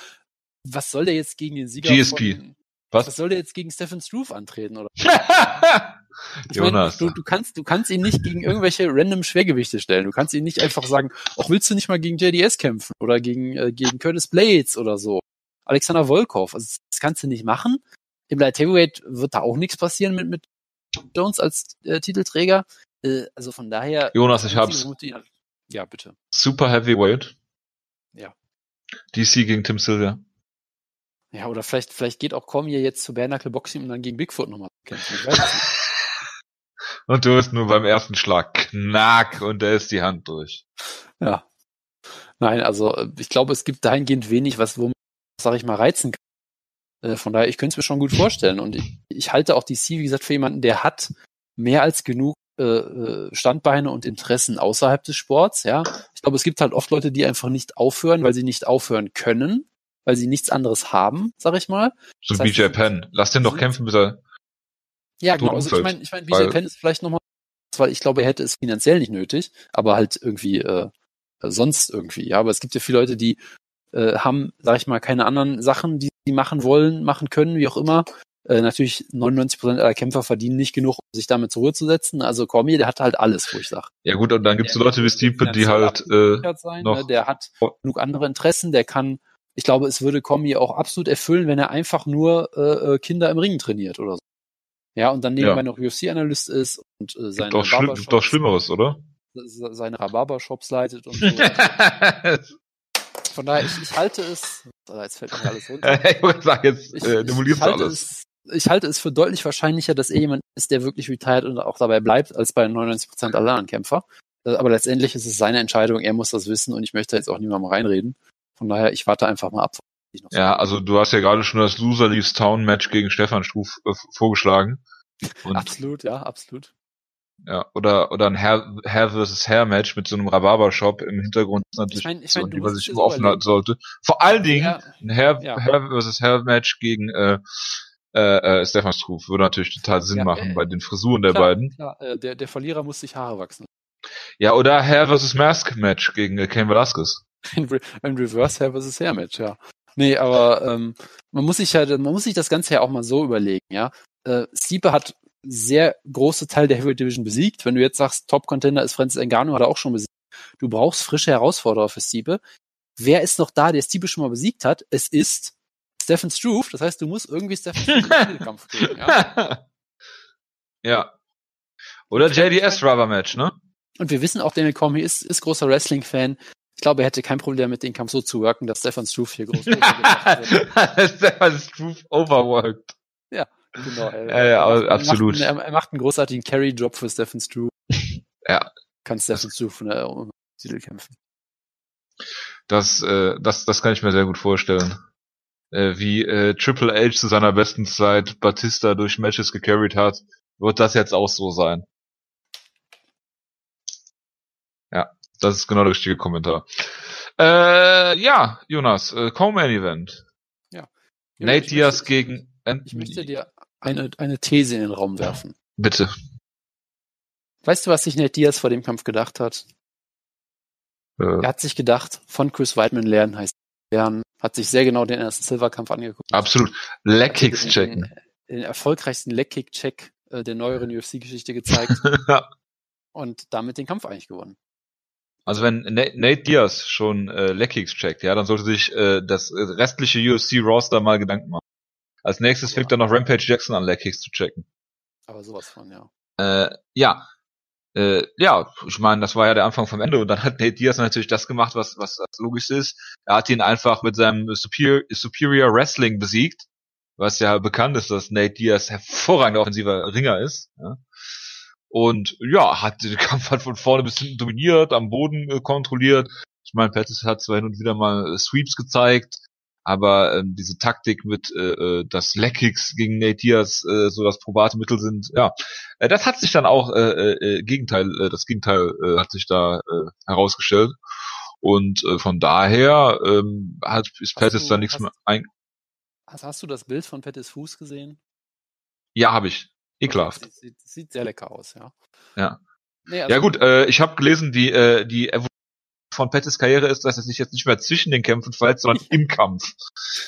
was soll der jetzt gegen den Sieger GSP. von, Was? was soll der jetzt gegen Stephen Struve antreten, oder? (laughs) Ich meine, Jonas. du, du kannst, du kannst ihn nicht gegen irgendwelche (laughs) random Schwergewichte stellen. Du kannst ihn nicht einfach sagen, auch willst du nicht mal gegen JDS kämpfen oder gegen, äh, gegen Curtis Blades oder so. Alexander Volkov. Also das kannst du nicht machen. Im Light Heavyweight wird da auch nichts passieren mit, mit Jones als äh, Titelträger. Äh, also von daher. Jonas, ich hab's. Ja, bitte. Super Heavyweight. Ja. DC gegen Tim Sylvia. Ja, oder vielleicht, vielleicht geht auch Cormier jetzt zu Bare Boxing, um dann gegen Bigfoot nochmal zu kämpfen. Ich weiß nicht. (laughs) Und du bist nur beim ersten Schlag knack und da ist die Hand durch. Ja. Nein, also ich glaube, es gibt dahingehend wenig, was, wo man, sag ich mal, reizen kann. Äh, Von daher, ich könnte es mir schon gut vorstellen. Und ich, ich halte auch DC, wie gesagt, für jemanden, der hat mehr als genug äh, äh, Standbeine und Interessen außerhalb des Sports. Ja, ich glaube, es gibt halt oft Leute, die einfach nicht aufhören, weil sie nicht aufhören können, weil sie nichts anderes haben, sag ich mal. So Das heißt, BJ Penn. Lass den doch kämpfen, bis er. Ja, genau. Also ich meine, ich mein, BJ Penn ist vielleicht nochmal, weil ich glaube, er hätte es finanziell nicht nötig, aber halt irgendwie äh, sonst irgendwie. Ja, aber es gibt ja viele Leute, die äh, haben, sag ich mal, keine anderen Sachen, die sie machen wollen, machen können, wie auch immer. Äh, natürlich 99 Prozent aller Kämpfer verdienen nicht genug, um sich damit zur Ruhe zu setzen. Also Cormier, der hat halt alles, wo ich sage. Ja gut, und dann gibt's so Der Leute wie Stipe, die halt, äh, sein, noch- ne? Der hat Oh. genug andere Interessen, der kann, ich glaube, es würde Cormier auch absolut erfüllen, wenn er einfach nur äh, äh, Kinder im Ring trainiert oder so. Ja, und dann nebenbei Ja. noch UFC-Analyst ist und äh, seine gibt doch, schlimm, doch Schlimmeres, oder? seine Rhabarber-Shops leitet und so. (laughs) Von daher, ich, ich halte es, Ah, jetzt fällt mir alles runter. (laughs) ich wollte sagen, jetzt äh, ich, ich, alles. es, ich halte es für deutlich wahrscheinlicher, dass er jemand ist, der wirklich retired und auch dabei bleibt, als bei 99% aller anderen Kämpfer. Äh, Aber letztendlich ist es seine Entscheidung, er muss das wissen und ich möchte jetzt auch niemandem reinreden. Von daher, ich warte einfach mal ab. Noch Ja, also du hast ja gerade schon das Loser Leaves Town Match gegen Stefan Struf äh, vorgeschlagen. Und Absolut, ja, absolut. ja, oder oder ein Hair, Hair vs. Hair Match mit so einem Rhabarber Shop im Hintergrund ist natürlich Ich mein- ich so, mein, du die man sich so offen halten sollte. Vor allen Dingen Ja, ein Hair, Ja. Hair vs. Hair Match gegen äh, äh, äh, Stefan Struf würde natürlich total Sinn Ja, machen äh, bei den Frisuren der klar, beiden. Klar, äh, der, der Verlierer muss sich Haare wachsen. Ja, oder Hair vs. Mask Match gegen äh, Cain Velasquez. Ein, Re ein Reverse Hair versus Hair Match, ja. Nee, aber ähm, man muss sich halt, man muss sich das Ganze ja auch mal so überlegen, ja. Äh, Stipe hat sehr große Teil der Heavyweight Division besiegt. Wenn du jetzt sagst, Top Contender ist Francis Ngannou, hat er auch schon besiegt. Du brauchst frische Herausforderer für Stipe. Wer ist noch da, der Stipe schon mal besiegt hat? Es ist Stephen Struve. Das heißt, du musst irgendwie Stephen Struve in den (laughs) Titelkampf kriegen, ja. (laughs) ja. Oder JDS Rubber Match, ne? Und wir wissen auch, Daniel Cormier ist, ist großer Wrestling-Fan. Ich glaube, er hätte kein Problem damit, den Kampf so zu worken, dass Stefan Struve hier groß gemacht wird. (laughs) Stefan Struf overworked. Genau, er, Ja, ja, er macht, absolut. Er macht, einen, er macht einen großartigen Carry-Job für Stephen Struve. (laughs) Ja. Kann Stephen Struve ne, um Titel kämpfen. Das, äh, das, das kann ich mir sehr gut vorstellen. Äh, wie äh, Triple H zu seiner besten Zeit Batista durch Matches gecarried hat, wird das jetzt auch so sein. Ja, das ist genau der richtige Kommentar. Äh, ja, Jonas, äh, Co-Main Event. Ja, Nate ich Diaz möchte, gegen Ich möchte dir eine, eine These in den Raum werfen. Bitte. Weißt du, was sich Nate Diaz vor dem Kampf gedacht hat? Äh, Er hat sich gedacht, von Chris Weidman lernen heißt lernen, hat sich sehr genau den ersten Silverkampf angeguckt. absolut. Leg-Kicks Den- checken. Den, den erfolgreichsten Leg-Kick-Check äh, der neueren (laughs) UFC-Geschichte gezeigt ja. und damit den Kampf eigentlich gewonnen. Also wenn Nate, Diaz schon äh, Leckkicks checkt, ja, dann sollte sich äh, das restliche UFC-Roster mal Gedanken machen. Als nächstes ja. fängt dann noch Rampage Jackson an, Leckkicks zu checken. Aber sowas von, ja. Äh, ja, äh, ja, ich meine, das war ja der Anfang vom Ende und dann hat Nate Diaz natürlich das gemacht, was was das logisch ist. Er hat ihn einfach mit seinem Superior, Superior Wrestling besiegt, was ja bekannt ist, dass Nate Diaz hervorragender offensiver Ringer ist. Ja. Und ja, hat (laughs) den Kampf halt von vorne bis hinten dominiert, am Boden äh, kontrolliert. Ich meine, Pettis hat zwar hin und wieder mal äh, Sweeps gezeigt, aber ähm, diese Taktik mit äh, äh das Leckkicks gegen Nate Diaz äh, so das probate Mittel sind, ja, äh, das hat sich dann auch äh, äh, Gegenteil, äh, das Gegenteil äh, hat sich da äh, herausgestellt und äh, von daher ähm, hat ist Pettis da nichts mehr ein. Hast, hast du das Bild von Pettis Fuß gesehen? Ja, habe ich. Ekelhaft. Sieht, sieht, sieht sehr lecker aus, ja. Ja. Nee, also ja gut, äh, ich habe gelesen, die äh, die von Pettis Karriere ist, dass er sich jetzt nicht mehr zwischen den Kämpfen verletzt, sondern (laughs) im Kampf.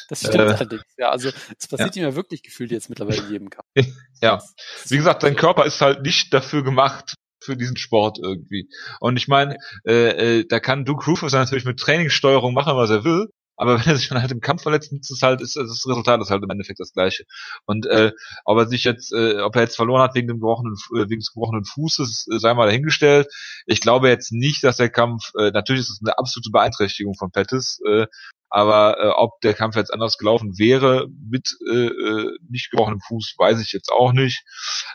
Das stimmt äh, allerdings. Ja, also es passiert ja. ihm ja wirklich gefühlt jetzt mittlerweile in jedem Kampf. (laughs) ja. Wie gesagt, sein Körper ist halt nicht dafür gemacht, für diesen Sport irgendwie. Und ich meine, äh, äh, da kann Duke Rufus natürlich mit Trainingssteuerung machen, was er will. Aber (laughs) wenn er sich dann halt im Kampf verletzt, ist es halt, ist, das Resultat ist halt im Endeffekt das gleiche. Und äh, ob er sich jetzt, äh, ob er jetzt verloren hat wegen dem gebrochenen, äh, wegen des gebrochenen Fußes, äh, sei mal dahingestellt. Ich glaube jetzt nicht, dass der Kampf, äh, natürlich ist es eine absolute Beeinträchtigung von Pettis, äh, aber äh, ob der Kampf jetzt anders gelaufen wäre mit äh, äh nicht gebrochenem Fuß, weiß ich jetzt auch nicht.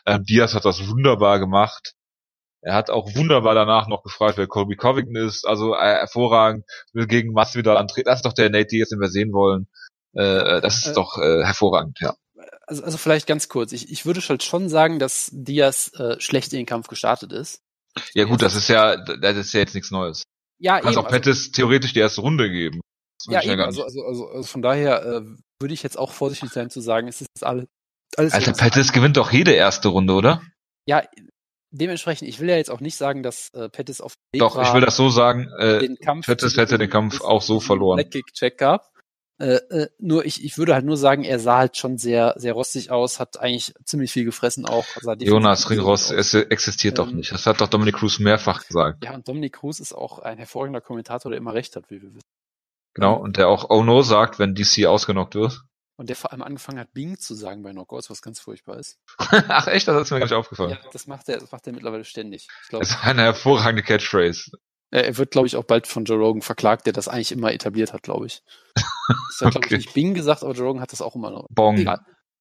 Ähm, Diaz hat das wunderbar gemacht. Er hat auch wunderbar danach noch gefragt, wer Colby Covington ist. Also äh, hervorragend, will gegen Masvidal antreten. Das ist doch der Nate Diaz, den wir sehen wollen. Äh, das ist äh, doch äh, hervorragend, ja. Also, also vielleicht ganz kurz. Ich, ich würde halt schon sagen, dass Diaz äh, schlecht in den Kampf gestartet ist. Ja gut, das ist ja, das ist ja jetzt nichts Neues. Ja, Kannst eben, auch Pettis also, theoretisch die erste Runde geben. Ja, eben, also, also, also, also von daher äh, würde ich jetzt auch vorsichtig sein zu sagen, es ist alles alles. Alter, Pettis gewinnt doch jede erste Runde, oder? Ja, dementsprechend, ich will ja jetzt auch nicht sagen, dass äh, Pettis auf dem Weg Doch, ich will das so sagen, äh, den Kampf Pettis hätte den Kampf auch so verloren. Check gab. Äh, äh, nur ich, ich würde halt nur sagen, er sah halt schon sehr, sehr rostig aus, hat eigentlich ziemlich viel gefressen auch. Jonas Ringross es existiert ähm, doch nicht. Das hat doch Dominic Cruz mehrfach gesagt. Ja, und Dominic Cruz ist auch ein hervorragender Kommentator, der immer recht hat, wie wir wissen. Genau, und der auch Oh no sagt, wenn DC ausgenockt wird. Und der vor allem angefangen hat, Bing zu sagen bei Knockouts, was ganz furchtbar ist. (laughs) Ach echt, das ist mir gar nicht aufgefallen. Ja, das macht er, das macht er mittlerweile ständig. Ich glaub, das ist eine hervorragende Catchphrase. Er wird, glaube ich, auch bald von Joe Rogan verklagt, der das eigentlich immer etabliert hat, glaube ich. Das hat, glaube (laughs) okay. ich, nicht Bing gesagt, aber Joe Rogan hat das auch immer noch. Bong. Ja,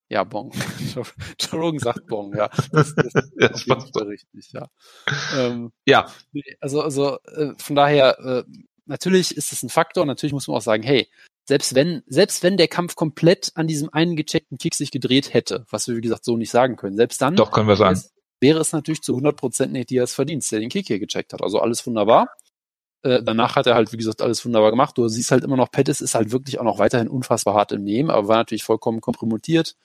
ja Bong. (laughs) Joe Rogan sagt Bong, ja. Das, das, ja, das passt richtig, ja. Ähm, ja. Also, also äh, von daher, äh, natürlich ist es ein Faktor, natürlich muss man auch sagen, hey, selbst wenn, selbst wenn der Kampf komplett an diesem einen gecheckten Kick sich gedreht hätte, was wir wie gesagt so nicht sagen können, selbst dann Doch, können wir sagen. wäre es natürlich zu 100% Nate Diaz Verdienst, der den Kick hier gecheckt hat. Also alles wunderbar. Äh, danach hat er halt, wie gesagt, alles wunderbar gemacht. Du siehst halt immer noch, Pettis ist halt wirklich auch noch weiterhin unfassbar hart im Nehmen, aber war natürlich vollkommen kompromittiert.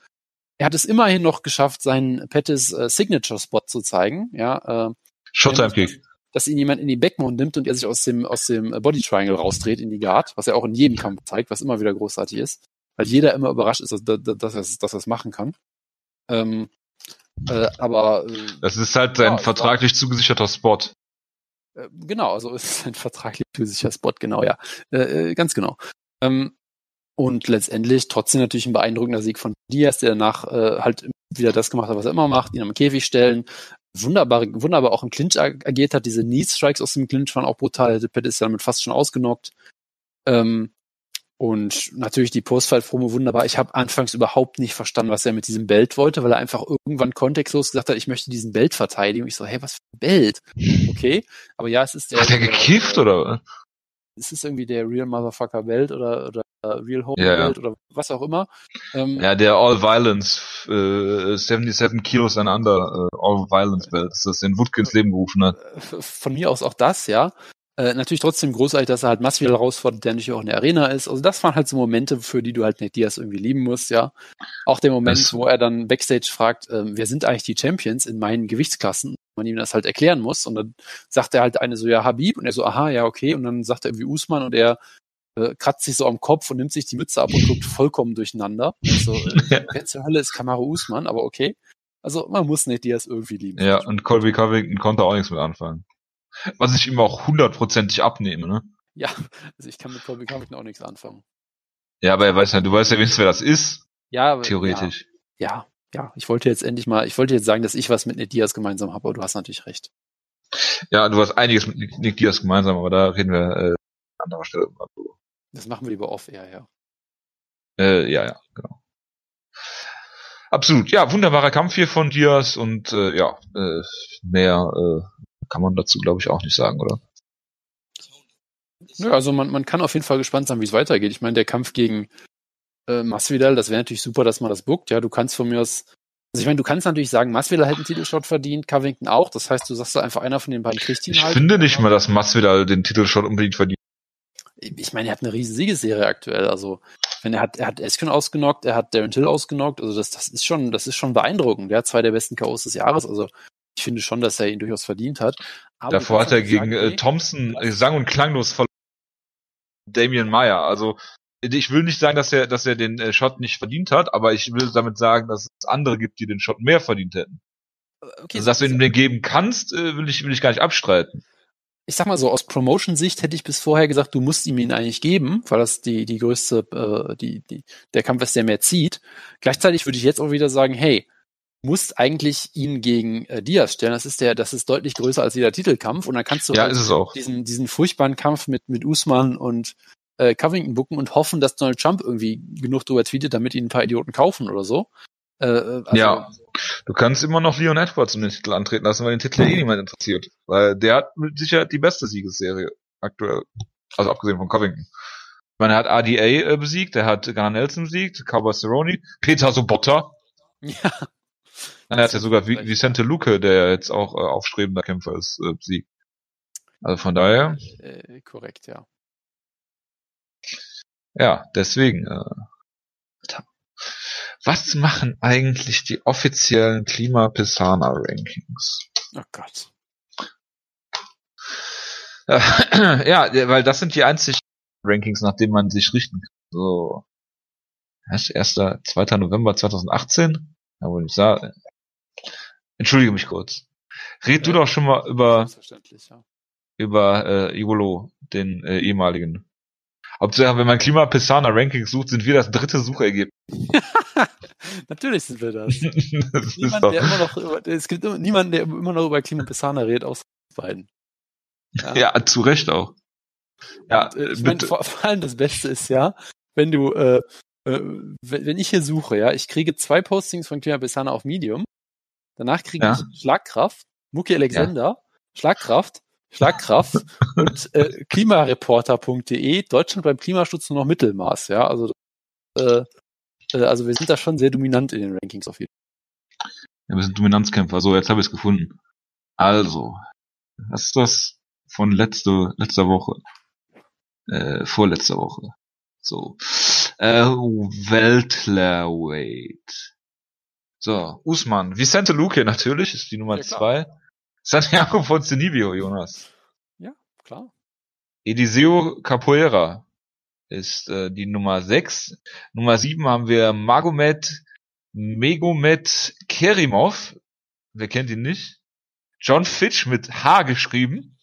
Er hat es immerhin noch geschafft, seinen Pettis äh, Signature Spot zu zeigen. Ja, äh, Showtime Kick dass ihn jemand in die Backmount nimmt und er sich aus dem, aus dem Body Triangle rausdreht in die Guard, was er auch in jedem Kampf zeigt, was immer wieder großartig ist. Weil jeder immer überrascht ist, dass, dass, dass, er, dass er es machen kann. Ähm, äh, aber äh, das ist halt sein ja, vertraglich war, zugesicherter Spot. Äh, genau, also ist es ein vertraglich zugesicherter Spot, genau, ja. Äh, äh, ganz genau. Ähm, und letztendlich trotzdem natürlich ein beeindruckender Sieg von Diaz, der danach äh, halt wieder das gemacht hat, was er immer macht, ihn am Käfig stellen, wunderbar, wunderbar auch im Clinch agiert hat. Diese Knee Strikes aus dem Clinch waren auch brutal. Pitt ist ja damit fast schon ausgenockt. Ähm, und natürlich die Postfight-Promo wunderbar. Ich habe anfangs überhaupt nicht verstanden, was er mit diesem Belt wollte, weil er einfach irgendwann kontextlos gesagt hat, ich möchte diesen Belt verteidigen. Und ich so, hey, was für ein Belt? Okay, aber ja, es ist der. Hat er gekifft der, oder? Es ist irgendwie der Real Motherfucker Belt oder oder Real Home ja, Belt oder was auch immer. Ähm, ja, der All Violence äh, 77 Kilos and Under äh, All Violence Belt, das ist in Woodkins Leben gerufen hat. Von mir aus auch das, ja. Äh, natürlich trotzdem großartig, dass er halt Masvidal herausfordert, der natürlich auch in der Arena ist. Also das waren halt so Momente, für die du halt Nate Diaz irgendwie lieben musst, ja. Auch der Moment, das wo er dann Backstage fragt, äh, wer sind eigentlich die Champions in meinen Gewichtsklassen? Man ihm das halt erklären muss. Und dann sagt er halt eine so, ja, Habib. Und er so, aha, ja, okay. Und dann sagt er irgendwie Usman und er äh, kratzt sich so am Kopf und nimmt sich die Mütze ab und guckt vollkommen durcheinander. Also, äh, (laughs) wer zur Hölle ist Kamara Usman, aber okay. Also man muss Nate Diaz irgendwie lieben. Ja, und Colby Covington konnte auch nichts mit anfangen. Was ich ihm auch hundertprozentig abnehme, ne? Ja, also ich kann mit Colby Covington auch nichts anfangen. Ja, aber er weiß ja, du weißt ja wenigstens, wer das ist. Ja, aber, Theoretisch. Ja, ja, ja, ich wollte jetzt endlich mal, ich wollte jetzt sagen, dass ich was mit Ned Diaz gemeinsam habe, aber du hast natürlich recht. Ja, du hast einiges mit Nick, Nick Diaz gemeinsam, aber da reden wir äh, an anderer Stelle mal drüber. Das machen wir lieber off eher, ja. Äh, ja, ja, genau. Absolut. Ja, wunderbarer Kampf hier von Diaz und äh, ja, äh, mehr äh, kann man dazu, glaube ich, auch nicht sagen, oder? Nö, also man, man kann auf jeden Fall gespannt sein, wie es weitergeht. Ich meine, der Kampf gegen äh, Masvidal, das wäre natürlich super, dass man das bookt. Ja, du kannst von mir aus, also ich meine, du kannst natürlich sagen, Masvidal hätte einen Titelshot verdient, Covington auch. Das heißt, du sagst einfach, einer von den beiden kriegt ihn Ich halt. finde nicht mal, dass Masvidal den Titelshot unbedingt verdient. Ich meine, er hat eine riesen Siegesserie aktuell. Also, wenn er hat, er hat Eskön ausgenockt, er hat Darren Till ausgenockt. Also das, das ist schon, das ist schon beeindruckend. Der hat zwei der besten KOs des Jahres. Also ich finde schon, dass er ihn durchaus verdient hat. Aber Davor hat er gegen sagen, äh, Thompson äh, sang- und klanglos verloren. Damian Meyer. Also ich will nicht sagen, dass er, dass er den äh, Shot nicht verdient hat, aber ich will damit sagen, dass es andere gibt, die den Shot mehr verdient hätten. okay, Also, dass du ihm den geben kannst, äh, will ich, will ich gar nicht abstreiten. Ich sag mal so, aus Promotion-Sicht hätte ich bis vorher gesagt, du musst ihm ihn eigentlich geben, weil das die, die größte, äh, die, die, der Kampf ist, der mehr zieht. Gleichzeitig würde ich jetzt auch wieder sagen, hey, du musst eigentlich ihn gegen äh, Diaz stellen. Das ist der, das ist deutlich größer als jeder Titelkampf. Und dann kannst du Ja, halt ist es auch. diesen, diesen furchtbaren Kampf mit, mit Usman und äh, Covington bucken und hoffen, dass Donald Trump irgendwie genug drüber tweetet, damit ihn ein paar Idioten kaufen oder so. Äh, äh, also, Ja. Du kannst immer noch Leon Edwards um den Titel antreten lassen, weil den Titel ja eh niemand interessiert. Weil der hat mit Sicherheit die beste Siegesserie aktuell. Also abgesehen von Covington. Ich meine, er hat ADA äh, besiegt, er hat Gunnar Nelson besiegt, Cowboy Cerrone, Peter Sobotta. (laughs) Ja. Er hat ja sogar Vi- Vicente Luque, der ja jetzt auch äh, aufstrebender Kämpfer ist, äh, besiegt. Also von daher, Äh, korrekt, ja. ja, deswegen. Äh, was machen eigentlich die offiziellen Klima-Pisana-Rankings? Oh Gott. Äh, (clears throat) ja, weil das sind die einzigen Rankings, nach denen man sich richten kann. So. Was? 1. 2. November 2018? Ja, wohl nicht sagen. Entschuldige mich kurz. Red du Ja. doch schon mal über, ja. über äh, Iolo, den äh, ehemaligen. Hauptsache, wenn man Klima Pisana Rankings sucht, sind wir das dritte Suchergebnis. (laughs) (laughs) Natürlich sind wir das. (laughs) Niemand, doch, der immer noch über, es gibt niemanden, der immer noch über Klima Pisana redet, außer beiden. ja, zu Recht auch. Ja, Und, äh, ich meine, vor, vor allem das Beste ist ja, wenn du, äh, äh, wenn, wenn ich hier suche, ja, ich kriege zwei Postings von Klima Pisana auf Medium, danach kriege Ja. ich Schlagkraft, Muki Alexander, Schlagkraft, Schlagkraft (laughs) und äh, klimareporter.de, Deutschland beim Klimaschutz nur noch Mittelmaß, ja, also äh, äh, also wir sind da schon sehr dominant in den Rankings auf jeden Ja, wir sind Dominanzkämpfer. So, jetzt habe ich es gefunden. Also, was ist das von letzte, letzter Woche? Äh, vorletzter Woche. So. Äh, Weltlerweight. So, Usman. Vicente Luque natürlich, ist die Nummer Ja, zwei. Santiago Ponzinibbio, Jonas. Fall. Klar. Eliseo Capoeira ist äh, die Nummer 6. Nummer 7 haben wir Magomed Megomed Kerimov. Wer kennt ihn nicht? John Fitch mit H geschrieben.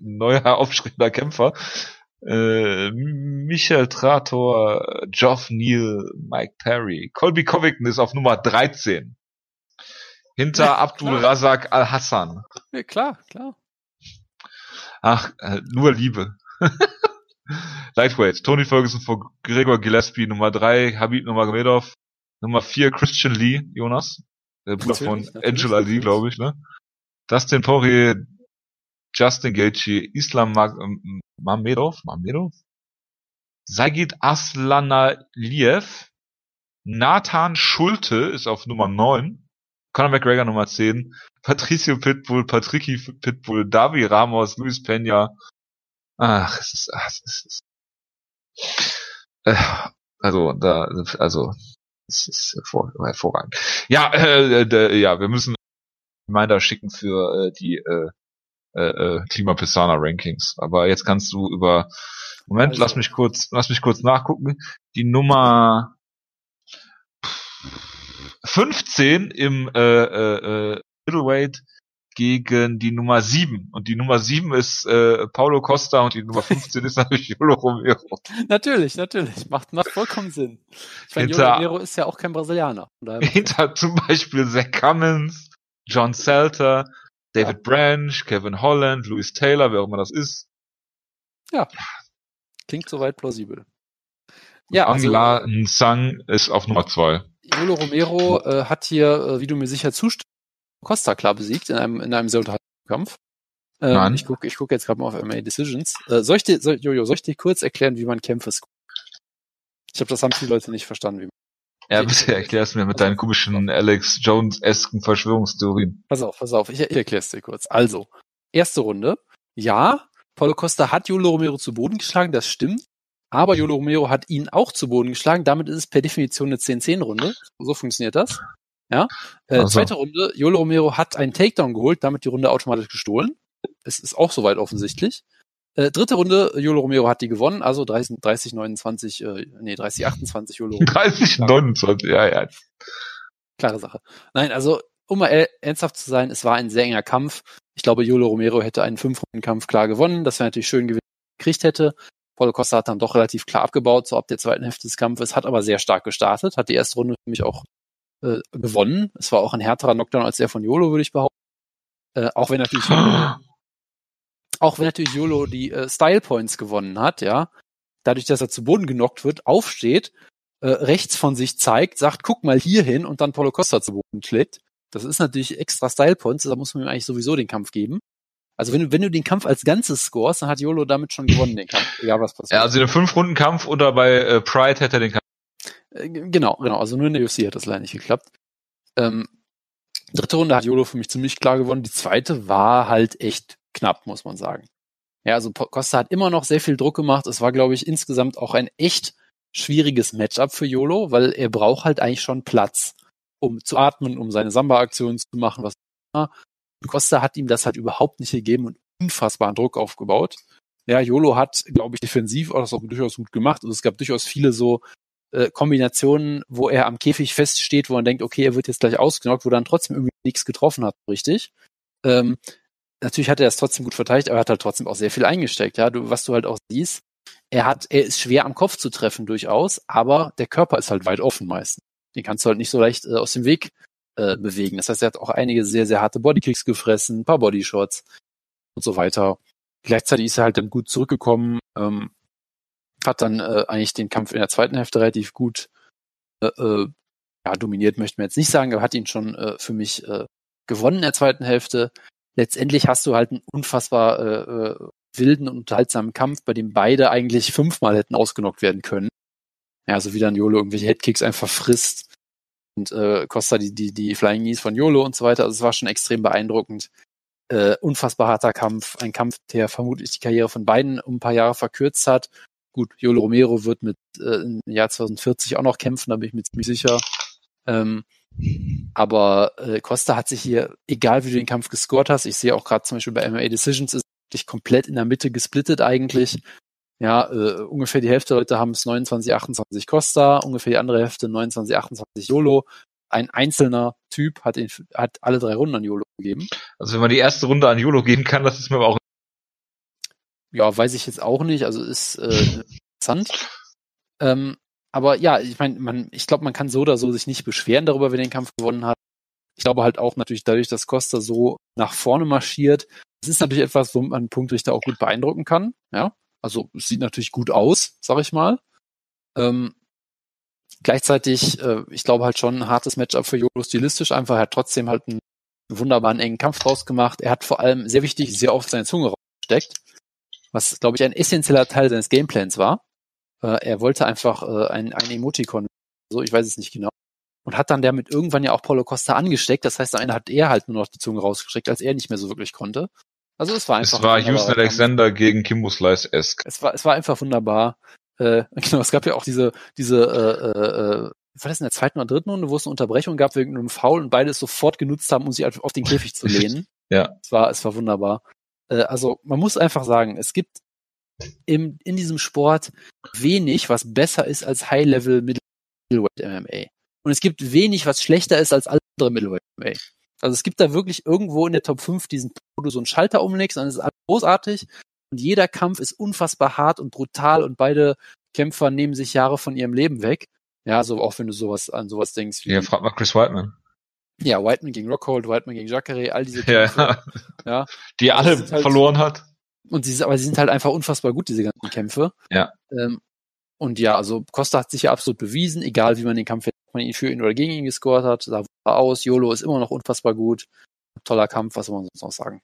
Neuer (laughs) aufstrebender Kämpfer. Äh, Michael Trator, Geoff Neal, Mike Perry. Colby Covington ist auf Nummer 13. Hinter Ja, Abdul. Razak Al-Hassan. Ja, klar, klar. Ach, äh, nur Liebe. (laughs) Lightweight. Tony Ferguson vor Gregor Gillespie, Nummer 3, Habib Nurmagomedov, Nummer 4, Christian Lee, Jonas. Der Bruder von Natürlich, Angel Ali, glaube ich, ne? Dustin Poirier, Justin Gaethje, Islam Mag ähm, Mamedov, Mamedov? Sagit Aslanaliev, Nathan Schulte ist auf Nummer 9, Conor McGregor Nummer 10, Patricio Pitbull, Patricky Pitbull, Davi Ramos, Luis Peña. Ach, es ist, ach, es ist, äh, also, da, also, es ist hervor, hervorragend. Ja, äh, äh, ja, wir müssen Reminder schicken für äh, die äh, äh, äh, Klimapisana Rankings. Aber jetzt kannst du über, Moment, Also- lass mich kurz, lass mich kurz nachgucken. Die Nummer 15 im äh, äh, äh, Middleweight gegen die Nummer 7. Und die Nummer 7 ist äh, Paulo Costa und die Nummer (laughs) 15 ist natürlich Yolo Romero. Natürlich, natürlich. Macht, macht vollkommen Sinn. Ich meine, Yolo Romero ist ja auch kein Brasilianer. Hinter zum Beispiel Zach Cummins, John Selter, David ja. Branch, Kevin Holland, Louis Taylor, wer auch immer das ist. Ja. Klingt soweit plausibel. Ja, Angela also, Nsang ist auf Nummer 2. Yolo Romero äh, hat hier, äh, wie du mir sicher zustimmst, Costa klar besiegt in einem, in einem sehr unterhaltsamen Kampf. Ähm, Nein. Ich gucke ich guck jetzt gerade mal auf MA Decisions. Äh, soll, ich dir, soll, Jojo, soll ich dir kurz erklären, wie man Kämpfe scoret? Ich glaube, das haben viele Leute nicht verstanden. Wie man ja, bitte erklär's mir mit deinen komischen Alex Jones-esken Verschwörungstheorien. Pass auf, pass auf, ich, ich erklär's dir kurz. Also, erste Runde. Ja, Paulo Costa hat Yolo Romero zu Boden geschlagen, das stimmt. Aber Yolo Romero hat ihn auch zu Boden geschlagen. Damit ist es per Definition eine 10-10-Runde. So funktioniert das. Ja. Äh, also. Zweite Runde, Yolo Romero hat einen Takedown geholt, damit die Runde automatisch gestohlen. Es ist auch soweit offensichtlich. Äh, dritte Runde, Yolo Romero hat die gewonnen, also 30, 30 29, äh, nee, 30, 28 Yolo Romero. 30, 29, ja, ja. Klare Sache. Nein, also, um mal ernsthaft zu sein, es war ein sehr enger Kampf. Ich glaube, Yolo Romero hätte einen Fünf-Runden-Kampf klar gewonnen. Das wäre natürlich schön gewesen, gekriegt hätte. Paulo Costa hat dann doch relativ klar abgebaut, so ab der zweiten Hälfte des Kampfes, hat aber sehr stark gestartet, hat die erste Runde für mich auch äh, gewonnen. Es war auch ein härterer Knockdown als der von Yolo, würde ich behaupten. Äh, auch wenn natürlich (gasps) auch wenn natürlich Yolo die äh, Style Points gewonnen hat, ja, dadurch, dass er zu Boden genockt wird, aufsteht, äh, rechts von sich zeigt, sagt, guck mal hier hin und dann Paulo Costa zu Boden schlägt. Das ist natürlich extra Style Points, da muss man ihm eigentlich sowieso den Kampf geben. Also wenn du, wenn du den Kampf als Ganzes scorest, dann hat Yolo damit schon gewonnen, den Kampf, egal was passiert. Ja, also einem Fünf-Runden-Kampf oder bei äh, Pride hätte er den Kampf. Äh, genau, genau, also nur in der UFC hat das leider nicht geklappt. Ähm, dritte Runde hat Yolo für mich ziemlich klar gewonnen. Die zweite war halt echt knapp, muss man sagen. Ja, also Costa hat immer noch sehr viel Druck gemacht. Es war, glaube ich, insgesamt auch ein echt schwieriges Matchup für Yolo, weil er braucht halt eigentlich schon Platz, um zu atmen, um seine Samba-Aktionen zu machen, was immer. Costa hat ihm das halt überhaupt nicht gegeben und unfassbaren Druck aufgebaut. Ja, Yolo hat, glaube ich, defensiv auch das auch durchaus gut gemacht. Also es gab durchaus viele so äh, Kombinationen, wo er am Käfig feststeht, wo man denkt, okay, er wird jetzt gleich ausgenockt, wo dann trotzdem irgendwie nichts getroffen hat, richtig. Ähm, natürlich hat er es trotzdem gut verteidigt, aber er hat halt trotzdem auch sehr viel eingesteckt. Ja, du, was du halt auch siehst, er hat, er ist schwer am Kopf zu treffen durchaus, aber der Körper ist halt weit offen meistens. Den kannst du halt nicht so leicht äh, aus dem Weg äh, bewegen. Das heißt, er hat auch einige sehr, sehr harte Bodykicks gefressen, ein paar Bodyshots und so weiter. Gleichzeitig ist er halt dann gut zurückgekommen, ähm, hat dann äh, eigentlich den Kampf in der zweiten Hälfte relativ gut äh, äh, ja, dominiert, möchte man jetzt nicht sagen, aber hat ihn schon äh, für mich äh, gewonnen in der zweiten Hälfte letztendlich hast du halt einen unfassbar äh, äh, wilden und unterhaltsamen Kampf, bei dem beide eigentlich fünfmal hätten ausgenockt werden können. Ja, so wie dann Yolo irgendwelche Headkicks einfach frisst und äh, Costa die, die, die Flying Knees von Yolo und so weiter. Also es war schon extrem beeindruckend. Äh, unfassbar harter Kampf, ein Kampf, der vermutlich die Karriere von beiden um ein paar Jahre verkürzt hat. Gut, Yolo Romero wird mit äh, im Jahr 2040 auch noch kämpfen, da bin ich mir ziemlich sicher. Ähm, aber äh, Costa hat sich hier, egal wie du den Kampf gescored hast, ich sehe auch gerade zum Beispiel bei MMA Decisions, ist wirklich komplett in der Mitte gesplittet eigentlich. Ja, äh, ungefähr die Hälfte der Leute haben es 29, 28 Costa, ungefähr die andere Hälfte 29, 28 YOLO. Ein einzelner Typ hat, ihn, hat alle drei Runden an YOLO gegeben. Also wenn man die erste Runde an YOLO geben kann, das ist mir aber auch. Ja, weiß ich jetzt auch nicht. Also ist äh, interessant. Ähm, aber ja, ich meine, man, ich glaube, man kann so oder so sich nicht beschweren darüber, wer den Kampf gewonnen hat. Ich glaube halt auch natürlich dadurch, dass Costa so nach vorne marschiert. Es ist natürlich etwas, wo man Punktrichter auch gut beeindrucken kann. Ja, also es sieht natürlich gut aus, sag ich mal. Ähm, gleichzeitig, äh, ich glaube halt schon ein hartes Matchup für Jolo stilistisch einfach. Er hat trotzdem halt einen wunderbaren engen Kampf draus gemacht. Er hat vor allem sehr wichtig, sehr oft seine Zunge rausgesteckt, was glaube ich ein essentieller Teil seines Gameplans war. Äh, er wollte einfach äh, ein, ein Emoticon, so ich weiß es nicht genau. Und hat dann damit irgendwann ja auch Paulo Costa angesteckt. Das heißt, am Ende hat er halt nur noch die Zunge rausgestreckt, als er nicht mehr so wirklich konnte. Also es war einfach. Es war Houston Alexander gegen Kimbo Slice esque. Es war, es war einfach wunderbar. Äh, (laughs) genau, es gab ja auch diese, diese, äh, äh, war das in der zweiten oder dritten Runde, wo es eine Unterbrechung gab wegen einem Foul und beide es sofort genutzt haben, um sich auf den Käfig zu lehnen. (laughs) ja. Es war, es war wunderbar. Äh, also man muss einfach sagen, es gibt im, in diesem Sport wenig, was besser ist als High-Level Middleweight MMA. Und es gibt wenig, was schlechter ist als andere Middleweight MMA. Also es gibt da wirklich irgendwo in der Top 5 diesen, wo du so einen Schalter umlegst, dann ist alles großartig. Und jeder Kampf ist unfassbar hart und brutal und beide Kämpfer nehmen sich Jahre von ihrem Leben weg. Ja, so auch wenn du sowas an sowas denkst. Wie, Ja, frag mal Chris Whiteman. Ja, Whiteman gegen Rockhold, Whiteman gegen Jacare, all diese Ja, Kämpfe. Ja. die alle Das ist halt- verloren hat. Und sie, aber sie sind halt einfach unfassbar gut, diese ganzen Kämpfe. Ja. Ähm, und ja, also Costa hat sich ja absolut bewiesen, egal wie man den Kampf, ob man ihn für ihn oder gegen ihn gescored hat, sah aus. YOLO ist immer noch unfassbar gut. Toller Kampf, was soll man sonst noch sagen?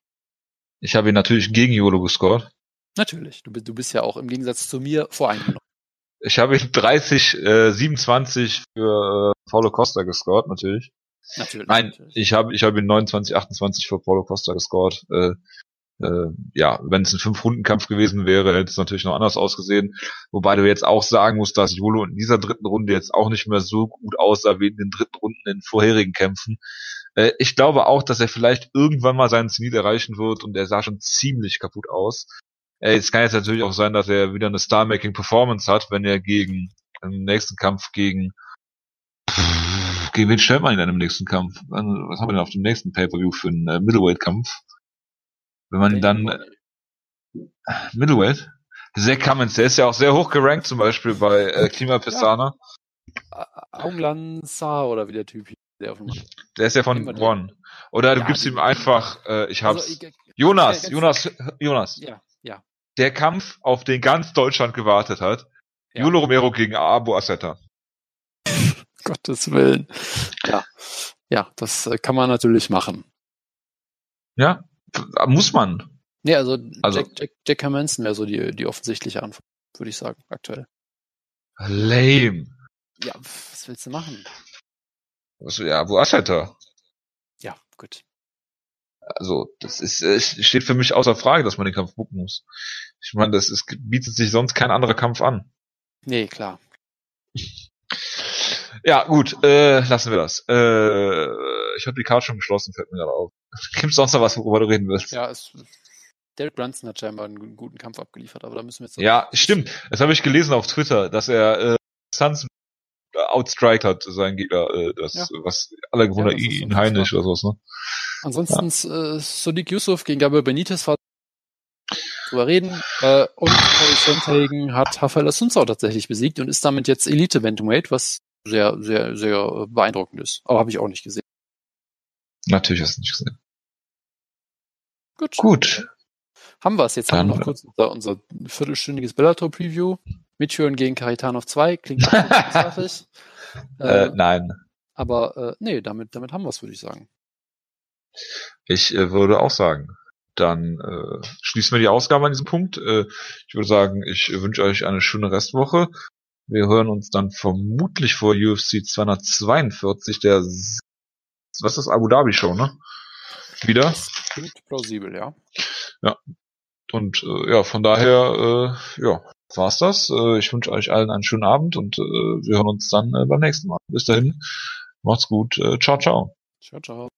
Ich habe ihn natürlich gegen YOLO gescored. Natürlich, du, bist- du bist ja auch im Gegensatz zu mir voreingenommen. Ich habe ihn 30, äh, 27 für äh, Paulo Costa gescored, natürlich. Natürlich. Nein, natürlich. ich habe ich habe ihn 29, 28 für Paulo Costa gescored. Äh, äh, ja, wenn es ein Fünf-Runden-Kampf gewesen wäre, hätte es natürlich noch anders ausgesehen. Wobei du jetzt auch sagen musst, dass Jolo in dieser dritten Runde jetzt auch nicht mehr so gut aussah wie in den dritten Runden in vorherigen Kämpfen. Äh, ich glaube auch, dass er vielleicht irgendwann mal seinen Zenit erreichen wird und er sah schon ziemlich kaputt aus. Äh, es kann jetzt natürlich auch sein, dass er wieder eine Star-Making-Performance hat, wenn er gegen im nächsten Kampf gegen gegen wen stellt man denn im nächsten Kampf? Wann- Was haben wir denn auf dem nächsten Pay-Per-View für einen äh, Middleweight-Kampf? Wenn man dann äh, Middleweight? Zack Cummins, der ist ja auch sehr hoch gerankt, zum Beispiel bei äh, Klima Pestana. Aunglanza oder wie der Typ hieß, der Der ist ja von One. Oder du Ja, gibst ihm einfach, äh, ich hab's. Also, ich- Jonas, Ja, Jonas, Jonas. ja, ja. Der Kampf, auf den ganz Deutschland gewartet hat. Ja. Julo Romero gegen Abu Aseta. Gottes Willen. Ja. Ja, das äh, kann man natürlich machen. Ja, muss man. Nee, also, Also- Jack, Jack, Jack Hermanson wäre so die, die offensichtliche Antwort, würde ich sagen, aktuell. Lame. Ja, was willst du machen? Was, ja, Abu Aseta. Ja, gut. Also, das ist, äh, steht für mich außer Frage, dass man den Kampf bucken muss. Ich meine, das ist, bietet sich sonst kein anderer Kampf an. Nee, klar. Ja, gut, äh, lassen wir das. Äh, ich habe die Karte schon geschlossen, fällt mir gerade auf. (laughs) Gibt's sonst noch was, worüber du reden willst? Ja, es, Derek Brunson hat scheinbar einen guten- Kampf abgeliefert, aber da müssen wir jetzt. Ja, stimmt. Das habe ich gelesen auf Twitter, dass er äh, Suns outstriked hat, sein Gegner, äh, das, Ja. was alle gewundert, das ist ihn so heimisch oder sowas, ne? Ansonsten äh, Sadiq Yusuf gegen Gabriel Benitez war drüber reden. Äh, und Corey Sandhagen hat Rafael Assunção tatsächlich besiegt und ist damit jetzt Elite Bantamweight, was sehr, sehr, sehr beeindruckend ist. Aber habe ich auch nicht gesehen. Natürlich hast du nicht gesehen. Gut. Gut. Haben wir es. Jetzt haben wir Dann- noch kurz unser, unser viertelstündiges Bellator-Preview. Mitchhören gegen Caritanov 2. Klingt großartig. (laughs) Äh, äh, nein. aber äh, nee, damit, damit haben wir es, würde ich sagen. Ich äh, würde auch sagen, dann äh, schließen wir die Ausgabe an diesem Punkt. Äh, ich würde sagen, ich wünsche euch eine schöne Restwoche. Wir hören uns dann vermutlich vor UFC 242, der was ist das Abu Dhabi Show, ne? Wieder. Klingt plausibel, ja. Und äh, ja, von daher, äh, ja, war's das. Äh, ich wünsche euch allen einen schönen Abend und äh, wir hören uns dann äh, beim nächsten Mal. Bis dahin, macht's gut. Äh, ciao, ciao. Ciao, ciao.